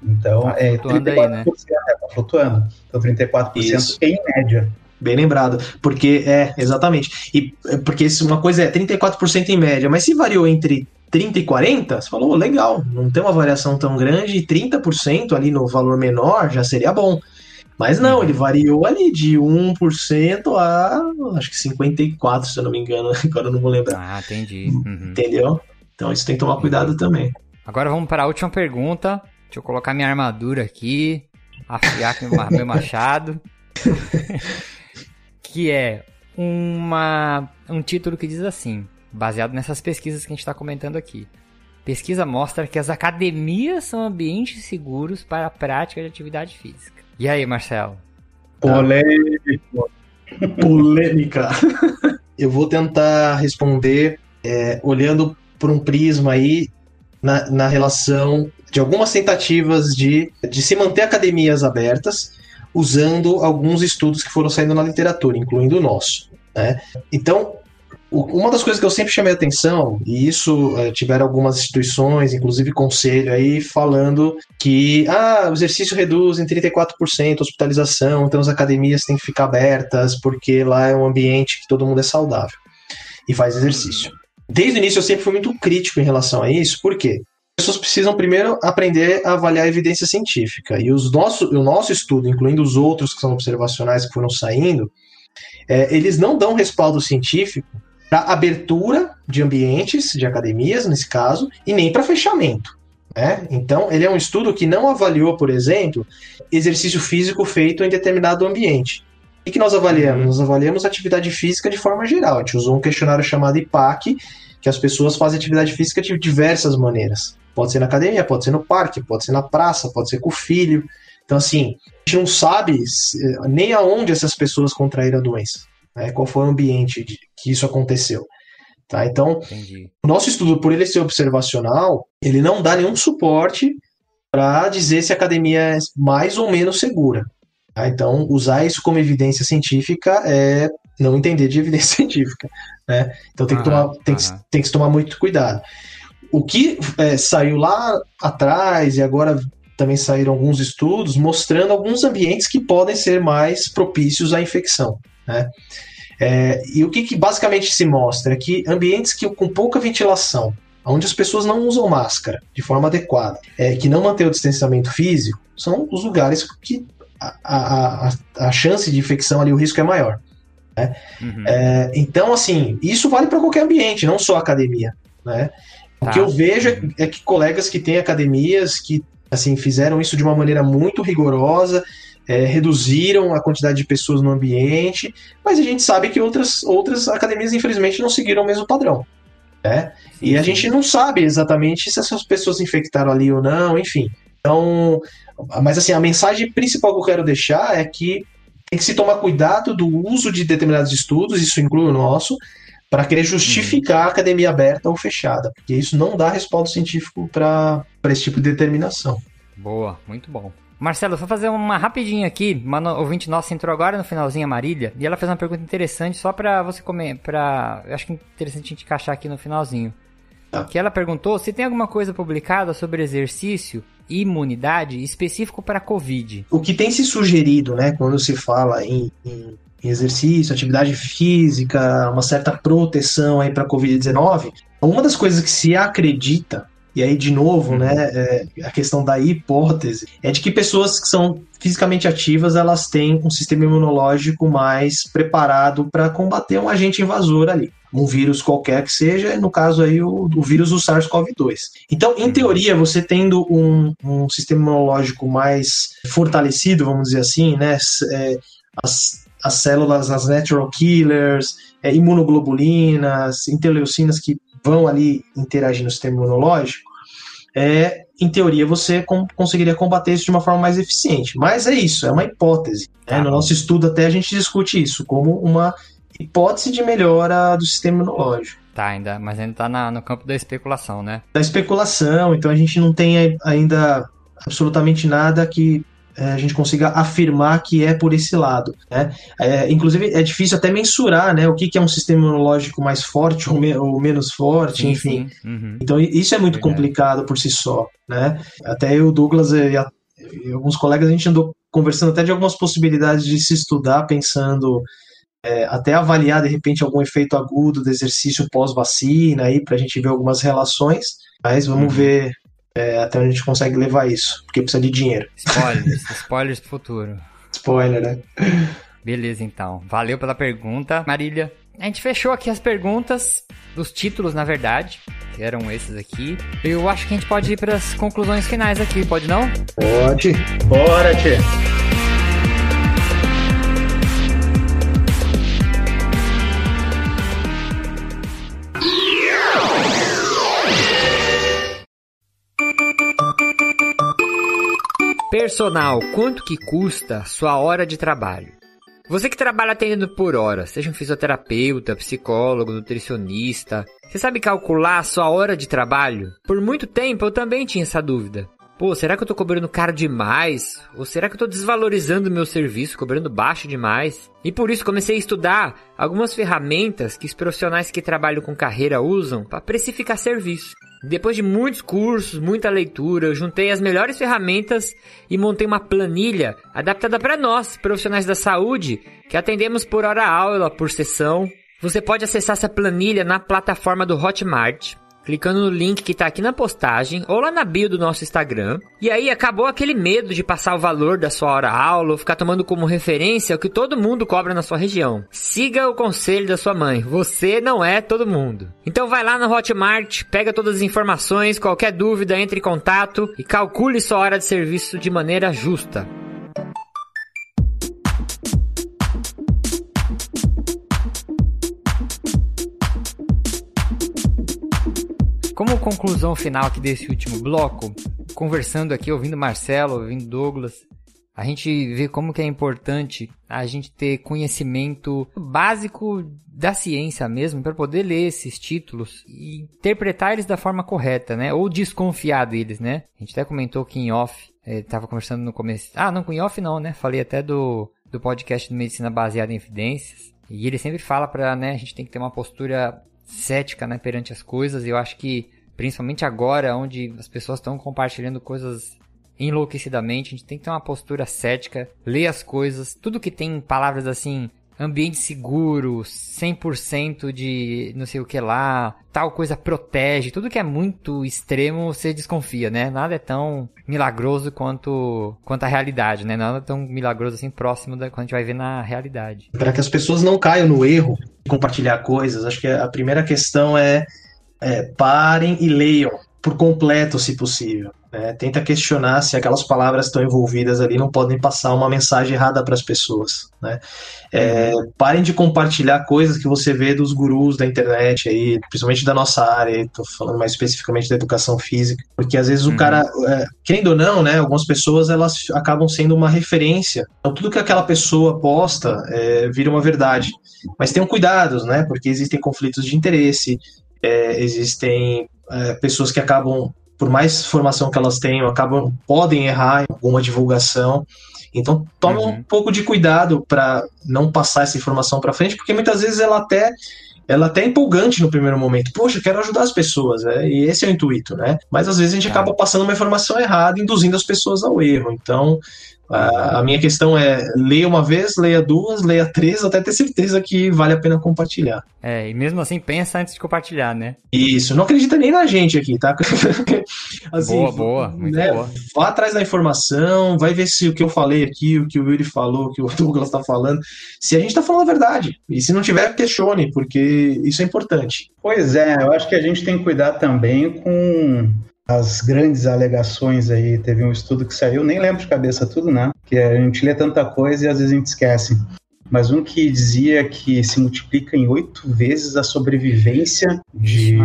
Então,
Tá
é
flutuando
34%,
aí, né?
é, tá flutuando. Então, 34%
Isso.
em média.
Bem lembrado. Porque, é, exatamente. E é, porque se uma coisa é 34% em média, mas se variou entre 30 e 40, você falou, "Oh, legal, não tem uma variação tão grande, e 30% ali no valor menor já seria bom. Mas não,
Uhum.
ele variou ali de 1% a acho que 54, se eu não me engano, agora eu não vou lembrar.
Ah, entendi. Uhum.
Entendeu? Então isso tem que tomar cuidado também.
Agora vamos para a última pergunta. Deixa eu colocar minha armadura aqui, afiar meu ma- meu machado. que é uma, um título que diz assim, baseado nessas pesquisas que a gente está comentando aqui. Pesquisa mostra que as academias são ambientes seguros para a prática de atividade física. E aí, Marcelo?
Polêmico. Polêmica. Eu vou tentar responder é, olhando por um prisma aí na, na relação de algumas tentativas de, de se manter academias abertas usando alguns estudos que foram saindo na literatura, incluindo o nosso. Né? Então, uma das coisas que eu sempre chamei atenção, e isso é, tiveram algumas instituições, inclusive conselho aí, falando que ah, o exercício reduz em 34% a hospitalização, então as academias têm que ficar abertas, porque lá é um ambiente que todo mundo é saudável e faz exercício. Desde o início eu sempre fui muito crítico em relação a isso, por quê? As pessoas precisam primeiro aprender a avaliar a evidência científica. E os nosso, o nosso estudo, incluindo os outros que são observacionais que foram saindo, é, eles não dão respaldo científico para abertura de ambientes, de academias, nesse caso, e nem para fechamento. Né? Então, ele é um estudo que não avaliou, por exemplo, exercício físico feito em determinado ambiente. O que nós avaliamos? Nós avaliamos atividade física de forma geral. A gente usou um questionário chamado IPAC, que as pessoas fazem atividade física de diversas maneiras. Pode ser na academia, pode ser no parque, pode ser na praça, pode ser com o filho. Então, assim, a gente não sabe nem aonde essas pessoas contraíram a doença né, qual foi o ambiente de, que isso aconteceu. Tá? Então, Entendi. o nosso estudo, por ele ser observacional, ele não dá nenhum suporte para dizer se a academia é mais ou menos segura. Tá? Então, usar isso como evidência científica é não entender de evidência científica. Né? Então, tem que, tomar, tem, que, tem que tomar muito cuidado. O que é, saiu lá atrás e agora também saíram alguns estudos mostrando alguns ambientes que podem ser mais propícios à infecção. Né? É, e o que, que, basicamente se mostra? É que ambientes que, com pouca ventilação, onde as pessoas não usam máscara de forma adequada, é, que não mantêm o distanciamento físico, são os lugares que a, a, a, a chance de infecção ali, o risco é maior. Né? Uhum. É, então, assim, isso vale para qualquer ambiente, não só academia. Né? O que tá. eu vejo é, é que colegas que têm academias que assim fizeram isso de uma maneira muito rigorosa é, reduziram a quantidade de pessoas no ambiente, mas a gente sabe que outras, outras academias, infelizmente, não seguiram o mesmo padrão. Né? E a gente não sabe exatamente se essas pessoas infectaram ali ou não, enfim. Então, mas assim, a mensagem principal que eu quero deixar é que tem que se tomar cuidado do uso de determinados estudos, isso inclui o nosso, para querer justificar a academia aberta ou fechada, porque isso não dá respaldo científico para esse tipo de determinação.
Boa, muito bom. Marcelo, vou fazer uma rapidinha aqui. Uma ouvinte nossa entrou agora no finalzinho a Marília e ela fez uma pergunta interessante só para você comer, para acho que é interessante a gente encaixar aqui no finalzinho. Tá. Que ela perguntou se tem alguma coisa publicada sobre exercício imunidade específico para COVID.
O que tem se sugerido, né, quando se fala em, em exercício, atividade física, uma certa proteção aí para a COVID-19, uma das coisas que se acredita e aí, de novo, né, é, a questão da hipótese é de que pessoas que são fisicamente ativas, elas têm um sistema imunológico mais preparado para combater um agente invasor ali. Um vírus qualquer que seja, no caso aí o, o vírus do SARS-CoV-2. Então, em teoria, você tendo um, um, sistema imunológico mais fortalecido, vamos dizer assim, né, é, as, as células, as natural killers, é, imunoglobulinas, interleucinas que vão ali interagir no sistema imunológico, é, em teoria você com, conseguiria combater isso de uma forma mais eficiente. Mas é isso, é uma hipótese. Né? No nosso estudo até a gente discute isso como uma hipótese de melhora do sistema imunológico.
Tá, ainda, mas ainda tá na, no campo da especulação, né?
Da especulação, então a gente não tem ainda absolutamente nada que é, a gente consiga afirmar que é por esse lado. Né? É, inclusive, é difícil até mensurar né, o que, que é um sistema imunológico mais forte ou, me, ou menos forte, sim, enfim. Sim. Uhum. Então, isso é muito Verdade. complicado por si só. Né? Até eu, Douglas e, a, e, alguns colegas, a gente andou conversando até de algumas possibilidades de se estudar, pensando. É, até avaliar de repente algum efeito agudo do exercício pós-vacina aí para a gente ver algumas relações, mas vamos uhum. ver é, até onde a gente consegue levar isso, porque precisa de dinheiro.
Spoilers, spoilers do futuro.
Spoiler, né?
Beleza, então. Valeu pela pergunta, Marília. A gente fechou aqui as perguntas, dos títulos, na verdade, que eram esses aqui. Eu acho que a gente pode ir para as conclusões finais aqui, pode não?
Pode. Bora, tia.
Personal, quanto que custa sua hora de trabalho? Você que trabalha atendendo por hora, seja um fisioterapeuta, psicólogo, nutricionista, você sabe calcular a sua hora de trabalho? Por muito tempo eu também tinha essa dúvida. Pô, será que eu tô cobrando caro demais? Ou será que eu tô desvalorizando meu serviço, cobrando baixo demais? E por isso comecei a estudar algumas ferramentas que os profissionais que trabalham com carreira usam para precificar serviço. Depois de muitos cursos, muita leitura, eu juntei as melhores ferramentas e montei uma planilha adaptada para nós, profissionais da saúde, que atendemos por hora aula, por sessão. Você pode acessar essa planilha na plataforma do Hotmart clicando no link que tá aqui na postagem ou lá na bio do nosso Instagram. E aí acabou aquele medo de passar o valor da sua hora aula ou ficar tomando como referência o que todo mundo cobra na sua região. Siga o conselho da sua mãe. Você não é todo mundo. Então vai lá no Hotmart, pega todas as informações, qualquer dúvida, entre em contato e calcule sua hora de serviço de maneira justa. Como conclusão final aqui desse último bloco, conversando aqui, ouvindo Marcelo, ouvindo Douglas, a gente vê como que é importante a gente ter conhecimento básico da ciência mesmo para poder ler esses títulos e interpretar eles da forma correta, né? Ou desconfiar deles, né? A gente até comentou que em off, estava conversando no começo. Ah, não, em off não, né? Falei até do, do podcast de medicina baseada em evidências. E ele sempre fala para, né, a gente tem que ter uma postura cética, né, perante as coisas. E eu acho que, principalmente agora, onde as pessoas estão compartilhando coisas enlouquecidamente, a gente tem que ter uma postura cética, ler as coisas, tudo que tem palavras assim, ambiente seguro, 100% de não sei o que lá, tal coisa protege, tudo que é muito extremo você desconfia, né? Nada é tão milagroso quanto, quanto a realidade, né? Nada é tão milagroso assim próximo da quando a gente vai ver na realidade.
Para que as pessoas não caiam no erro de compartilhar coisas, acho que a primeira questão é, é parem e leiam por completo, se possível. Né? Tenta questionar se aquelas palavras estão envolvidas ali não podem passar uma mensagem errada para as pessoas. Né? É, parem de compartilhar coisas que você vê dos gurus da internet aí, principalmente da nossa área, estou falando mais especificamente da educação física, porque às vezes o uhum. cara, é, querendo ou não, né, algumas pessoas elas acabam sendo uma referência. Então tudo que aquela pessoa posta é, vira uma verdade. Mas tenham cuidados, né? Porque existem conflitos de interesse, é, existem é, pessoas que acabam por mais formação que elas tenham, acabam podem errar em alguma divulgação. Então, tome uhum. um pouco de cuidado para não passar essa informação para frente, porque muitas vezes ela até ela até é empolgante no primeiro momento. Poxa, quero ajudar as pessoas, né? E esse é o intuito, né? Mas às vezes a gente é. acaba passando uma informação errada, induzindo as pessoas ao erro. Então, a, minha questão é leia uma vez, leia duas, leia três, até ter certeza que vale a pena compartilhar.
É, e mesmo assim pensa antes de compartilhar, né?
Isso, não acredita nem na gente aqui, tá?
assim, boa, boa, muito né, boa.
Vá atrás da informação, vai ver se o que eu falei aqui, o que o Yuri falou, o que o Douglas tá falando, se a gente tá falando a verdade. E se não tiver, questione, porque isso é importante.
Pois é, eu acho que a gente tem que cuidar também com as grandes alegações aí. Teve um estudo que saiu, nem lembro de cabeça tudo, né? Que a gente lê tanta coisa e às vezes a gente esquece. Mas um que dizia que se multiplica em oito vezes a sobrevivência de,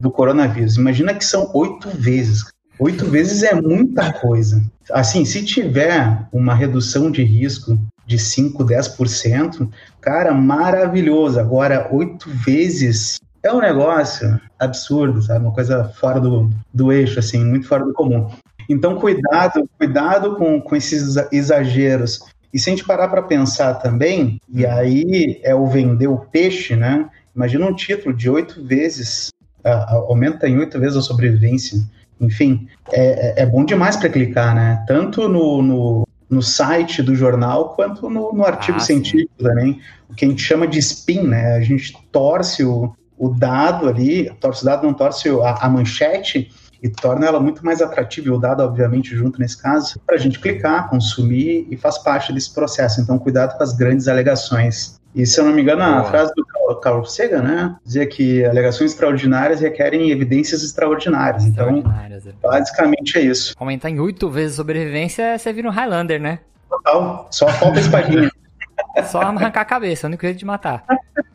do coronavírus. Imagina que são oito vezes. Oito vezes é muita coisa. Assim, se tiver uma redução de risco de 5, 10%, cara, maravilhoso. Agora, oito vezes é um negócio absurdo, sabe? Uma coisa fora do, do eixo, assim, muito fora do comum. Então, cuidado, cuidado com, com esses exageros. E se a gente parar para pensar também, e aí é o vender o peixe, né? Imagina um título de oito vezes, aumenta em oito vezes a sobrevivência. Enfim, é, é, é bom demais para clicar, né? Tanto no, no, no, site do jornal quanto no, no artigo ah, científico sim. também. O que a gente chama de spin, né? A gente torce o, o dado ali, torce o dado, não torce a, a manchete, e torna ela muito mais atrativa, e o dado, obviamente, junto nesse caso, para a gente clicar, consumir e faz parte desse processo. Então, cuidado com as grandes alegações. E se eu não me engano, a frase do Carl Sagan, né, dizia que alegações extraordinárias requerem evidências extraordinárias. Então, extraordinárias, então, basicamente é isso.
Aumentar em oito vezes a sobrevivência, você vira um Highlander, né?
Total. Só falta a espadinha.
Só arrancar a cabeça, é o único jeito de matar.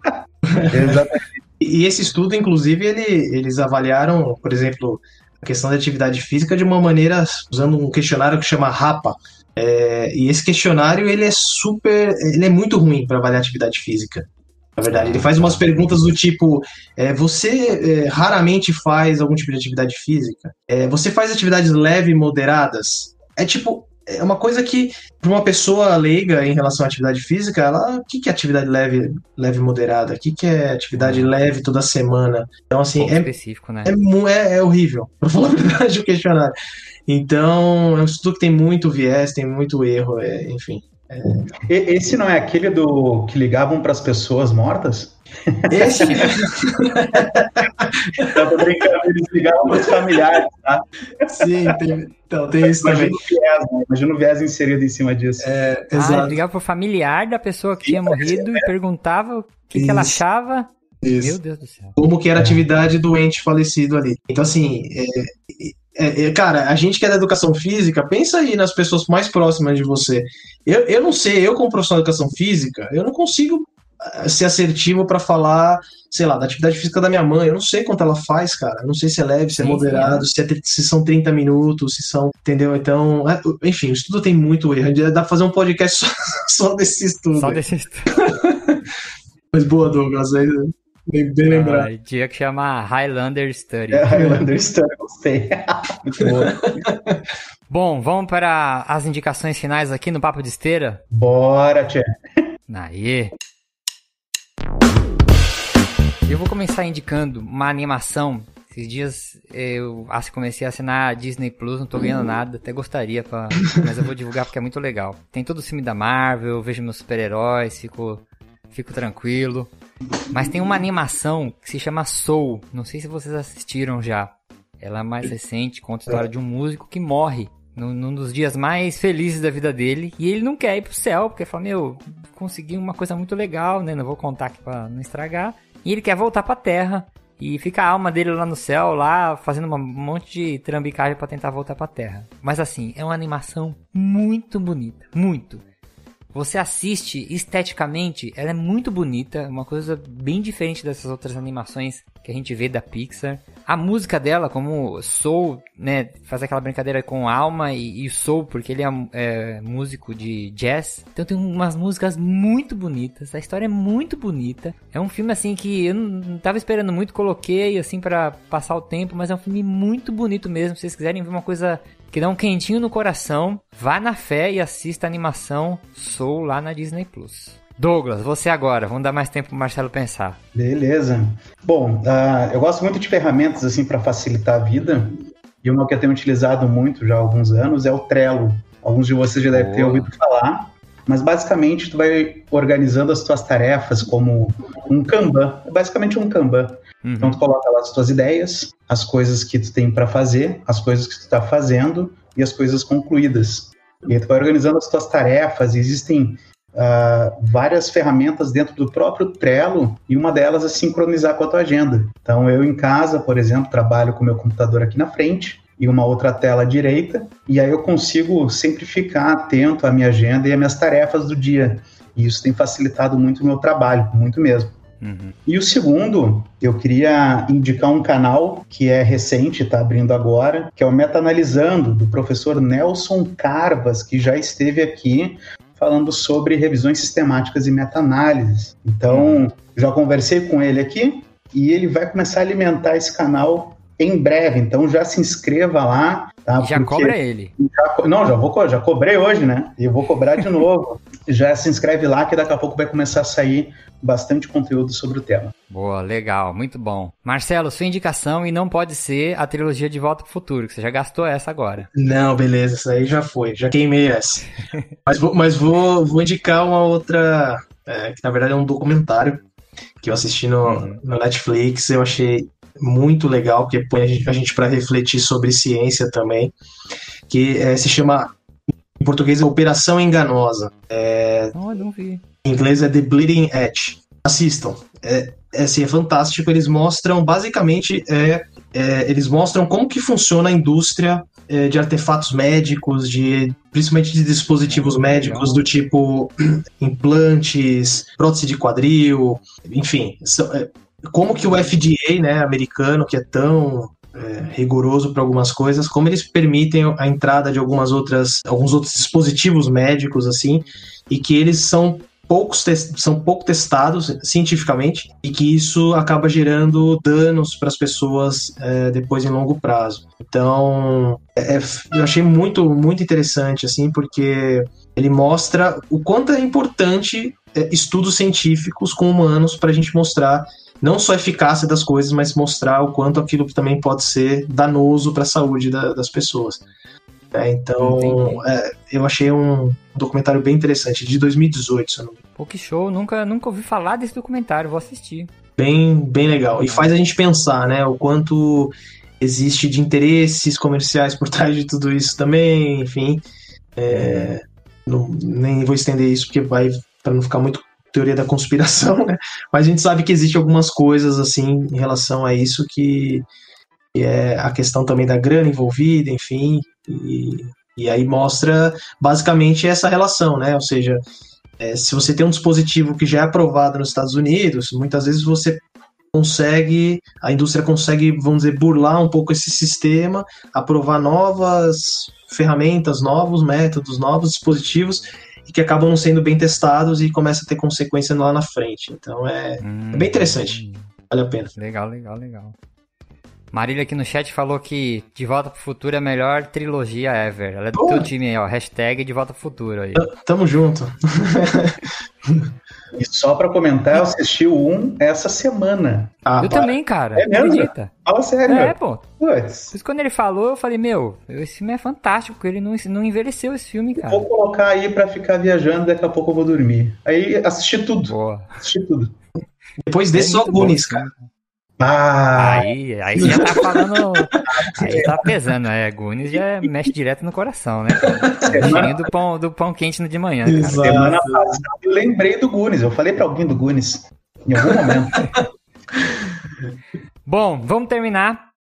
Exatamente. E esse estudo, inclusive, ele, eles avaliaram, por exemplo, a questão da atividade física de uma maneira usando um questionário que chama RAPA. É, e esse questionário ele é super, ele é muito ruim para avaliar atividade física. Na verdade, ele faz umas perguntas do tipo: é, você é, raramente faz algum tipo de atividade física? É, você faz atividades leves e moderadas? É tipo, é uma coisa que, para uma pessoa leiga em relação à atividade física, ela, o que, que é atividade leve, leve e moderada? O que, que é atividade leve toda semana? Então, assim, é,
específico, né?
é, é, é horrível, para falar a verdade, o questionário. Então, é um estudo que tem muito viés, tem muito erro, é, enfim.
Esse não é aquele do que ligavam para as pessoas mortas?
Esse,
Eu tô brincando, eles ligavam para os familiares, tá?
sim, tem, então, tem isso
Imagina
também.
o viés, né? Imagina o viés inserido em cima disso.
É,
Ah,
exato.
ligava pro familiar da pessoa que tinha morrido e perguntava o que, que ela achava.
Isso.
Meu Deus do céu.
como que era a atividade do ente falecido ali. Então, assim, é, é, é, cara, a gente que é da educação física, pensa aí nas pessoas mais próximas de você. Eu, eu não sei, eu como profissional de educação física, eu não consigo ah, ser assertivo para falar, sei lá, da atividade física da minha mãe. Eu não sei quanto ela faz, cara. Eu não sei se é leve, se é moderado, se, é se são 30 minutos, se são. Entendeu? Então, é, enfim, o estudo tem muito erro. Dá pra fazer um podcast só, só desse estudo.
Só desse
Mas boa, Douglas. Aí, bem, bem lembrado.
Ah, tinha que chamar Highlander Study.
É, Highlander Story, gostei.
Bom, vamos para as indicações finais aqui no Papo de Esteira.
Bora, Tchê.
Aê! Eu vou começar indicando uma animação. Esses dias eu comecei a assinar a Disney Plus, não tô ganhando nada, até gostaria, pra... mas eu vou divulgar porque é muito legal. Tem todo o filme da Marvel, eu vejo meus super-heróis, fico, fico tranquilo. Mas tem uma animação que se chama Soul, não sei se vocês assistiram já. Ela é mais recente, conta a história de um músico que morre num, num dos dias mais felizes da vida dele. E ele não quer ir pro céu, porque fala, meu, consegui uma coisa muito legal, né? Não vou contar aqui pra não estragar. E ele quer voltar pra terra. E fica a alma dele lá no céu, lá fazendo um monte de trambicagem pra tentar voltar pra terra. Mas assim, é uma animação muito bonita. Muito. Você assiste esteticamente, ela é muito bonita, é uma coisa bem diferente dessas outras animações que a gente vê da Pixar. A música dela, como Soul, né, faz aquela brincadeira com alma e, e Soul, porque ele é, é músico de jazz. Então tem umas músicas muito bonitas, a história é muito bonita. É um filme assim que eu não, tava esperando muito, coloquei assim para passar o tempo, mas é um filme muito bonito mesmo. Se vocês quiserem ver uma coisa que dá um quentinho no coração, vá na fé e assista a animação Soul lá na Disney Plus. Douglas, você agora, vamos dar mais tempo pro Marcelo pensar.
Beleza. Bom, ah, eu gosto muito de ferramentas assim para facilitar a vida. E uma que eu tenho utilizado muito já há alguns anos é o Trello. Alguns de vocês já devem ter ouvido falar. Mas basicamente tu vai organizando as tuas tarefas como um Kanban. É basicamente um Kanban.
Uhum.
Então tu coloca lá as tuas ideias, as coisas que tu tem para fazer, as coisas que tu está fazendo e as coisas concluídas. E aí tu vai organizando as tuas tarefas. Existem ah, várias ferramentas dentro do próprio Trello e uma delas é sincronizar com a tua agenda. Então eu em casa, por exemplo, trabalho com meu computador aqui na frente e uma outra tela à direita e aí eu consigo sempre ficar atento à minha agenda e às minhas tarefas do dia. E isso tem facilitado muito o meu trabalho, muito mesmo.
Uhum.
E o segundo, eu queria indicar um canal que é recente, está abrindo agora, que é o Meta Analisando, do professor Nelson Carvas, que já esteve aqui falando sobre revisões sistemáticas e meta-análises. Então, já conversei com ele aqui e ele vai começar a alimentar esse canal em breve. Então, já se inscreva lá. Tá?
Já
Porque-
cobra ele.
já não, já vou já cobrei hoje, né? E eu vou cobrar de novo. já se inscreve lá que daqui a pouco vai começar a sair bastante conteúdo sobre o tema.
Boa, legal, muito bom. Marcelo, sua indicação e não pode ser a trilogia de Volta pro Futuro, que você já gastou essa agora.
Não, beleza, isso aí já foi, já queimei essa. mas vou, mas vou, vou indicar uma outra, é, que na verdade é um documentário que eu assisti no, no Netflix, eu achei muito legal, porque põe a gente, para refletir sobre ciência também, que é, se chama, em português, é Operação Enganosa.
Não, eu não vi.
Em inglês é The Bleeding Edge. Assistam. É, é, assim, é fantástico. Eles mostram, basicamente, é, é, eles mostram como que funciona a indústria é, de artefatos médicos, de principalmente de dispositivos médicos do tipo implantes, prótese de quadril, enfim, são- é, como que o FDA, né, americano, que é tão é, rigoroso para algumas coisas, como eles permitem a entrada de algumas outras, alguns outros dispositivos médicos assim, e que eles são poucos são pouco testados cientificamente e que isso acaba gerando danos para as pessoas é, depois em longo prazo. Então, é, é, eu achei muito muito interessante assim, porque ele mostra o quanto é importante é, estudos científicos com humanos para a gente mostrar não só a eficácia das coisas, mas mostrar o quanto aquilo também pode ser danoso para a saúde da, das pessoas. É, então, é, eu achei um documentário bem interessante, de 2018, se eu não me engano.
Pô, que show, nunca, nunca ouvi falar desse documentário, vou assistir.
Bem, bem legal. E faz a gente pensar, né, o quanto existe de interesses comerciais por trás de tudo isso também, enfim. É, não, nem vou estender isso porque vai para não ficar muito teoria da conspiração, né? Mas a gente sabe que existe algumas coisas assim em relação a isso que, é a questão também da grana envolvida, enfim, e, e aí mostra basicamente essa relação, né? Ou seja, é, se você tem um dispositivo que já é aprovado nos Estados Unidos, muitas vezes você consegue, a indústria consegue, vamos dizer, burlar um pouco esse sistema, aprovar novas ferramentas, novos métodos, novos dispositivos e que acabam não sendo bem testados e começa a ter consequência lá na frente. Então é, hum, é bem interessante. Vale a pena.
Legal, legal, legal. Marília aqui no chat falou que De Volta pro Futuro é a melhor trilogia ever. Ela é do teu time aí, ó. Hashtag De Volta pro Futuro aí.
Tamo junto.
E só pra comentar, eu assisti o 1 essa semana.
Ah, eu para. também, cara. É mesmo? Acredita?
Fala sério.
É, pô. Pois. quando ele falou, eu falei, meu, esse filme é fantástico, porque ele não, não envelheceu esse filme, cara.
Vou colocar aí pra ficar viajando, daqui a pouco eu vou dormir. Aí assisti tudo.
Boa.
Assisti tudo.
Depois desse, é só Goonies, cara.
Ah. Aí, aí já tá falando. aí tá pesando, né? Goonies já mexe direto no coração, né? Cheirinho do pão, do pão quente no de manhã. Semana
passada eu lembrei do Goonies. Eu falei pra alguém do Goonies em algum momento.
Bom, vamos terminar.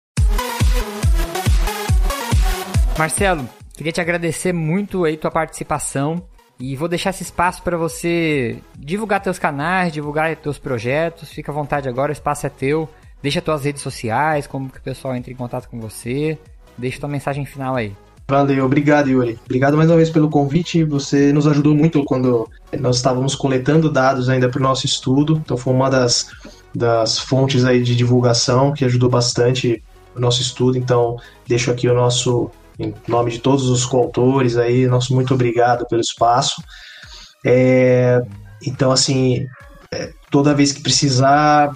Marcelo, queria te agradecer muito aí tua participação. E vou deixar esse espaço para você divulgar teus canais, divulgar teus projetos. Fica à vontade agora, o espaço é teu. Deixa tuas redes sociais, como que o pessoal entra em contato com você. Deixa tua mensagem final aí.
Valeu, obrigado, Yuri. Obrigado mais uma vez pelo convite. Você nos ajudou muito quando nós estávamos coletando dados ainda para o nosso estudo. Então foi uma das, das fontes aí de divulgação que ajudou bastante o nosso estudo. Então deixo aqui o nosso, em nome de todos os coautores aí, nosso muito obrigado pelo espaço. É, então assim, é, toda vez que precisar,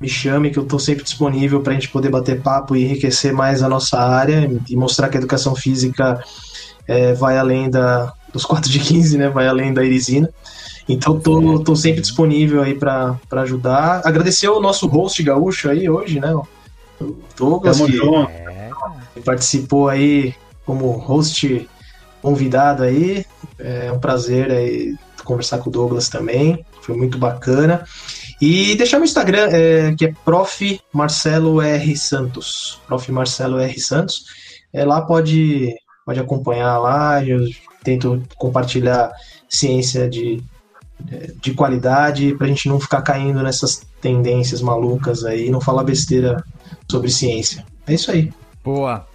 me chame que eu estou sempre disponível para a gente poder bater papo e enriquecer mais a nossa área e mostrar que a educação física é, vai além da, dos 4 de 15, né? Vai além da irisina. Então tô, tô sempre disponível aí para ajudar. Agradecer o nosso host gaúcho aí hoje, né? O Douglas, que, participou aí como host convidado aí. É um prazer aí conversar com o Douglas também. Foi muito bacana. E deixar meu Instagram, é, que é Prof. Marcelo R. Santos. Prof. Marcelo R. Santos. É, lá pode, pode acompanhar lá. Eu tento compartilhar ciência de, de qualidade para a gente não ficar caindo nessas tendências malucas aí, não falar besteira sobre ciência. É isso aí.
Boa.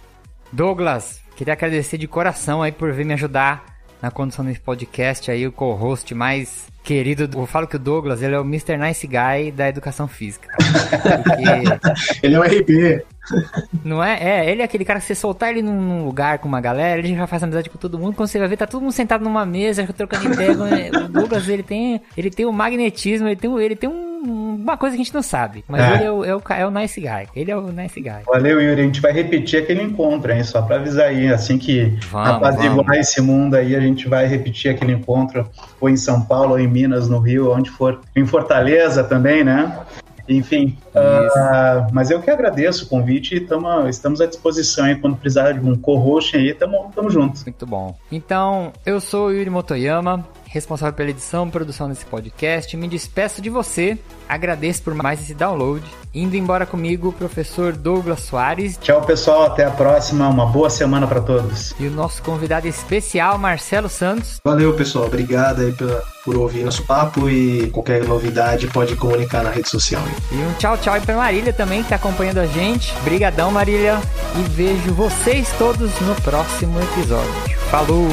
Douglas, queria agradecer de coração aí por vir me ajudar na condução desse podcast aí, o co-host mais querido. Eu falo que o Douglas, ele é o Mr. Nice Guy da educação física.
Porque... ele é um RP.
Não é? É, ele é aquele cara que você soltar ele num lugar com uma galera, ele já faz amizade com todo mundo. Quando você vai ver, tá todo mundo sentado numa mesa, trocando ideia. o Douglas, ele tem, ele tem o um magnetismo, ele tem, ele tem um uma coisa que a gente não sabe. Mas é. ele é o, é, o, é o nice guy. Ele é o nice guy.
Valeu, Yuri. A gente vai repetir aquele encontro, hein? Só pra avisar aí. Assim que vamos, apaziguar vamos. esse mundo aí, a gente vai repetir aquele encontro. Ou em São Paulo, ou em Minas, no Rio, onde for. Em Fortaleza também, né? Enfim, uh, mas eu que agradeço o convite e tamo, estamos à disposição aí quando precisar de um co-host aí, tamo, tamo junto.
Muito bom. Então, eu sou o Yuri Motoyama, responsável pela edição e produção desse podcast. Me despeço de você, agradeço por mais esse download. Indo embora comigo, o professor Douglas Soares.
Tchau, pessoal. Até a próxima. Uma boa semana para todos.
E o nosso convidado especial, Marcelo Santos.
Valeu, pessoal. Obrigado aí pela, por ouvir nosso papo e qualquer novidade pode comunicar na rede social.
E um tchau, tchau aí pra Marília também, que tá acompanhando a gente. Brigadão, Marília. E vejo vocês todos no próximo episódio. Falou!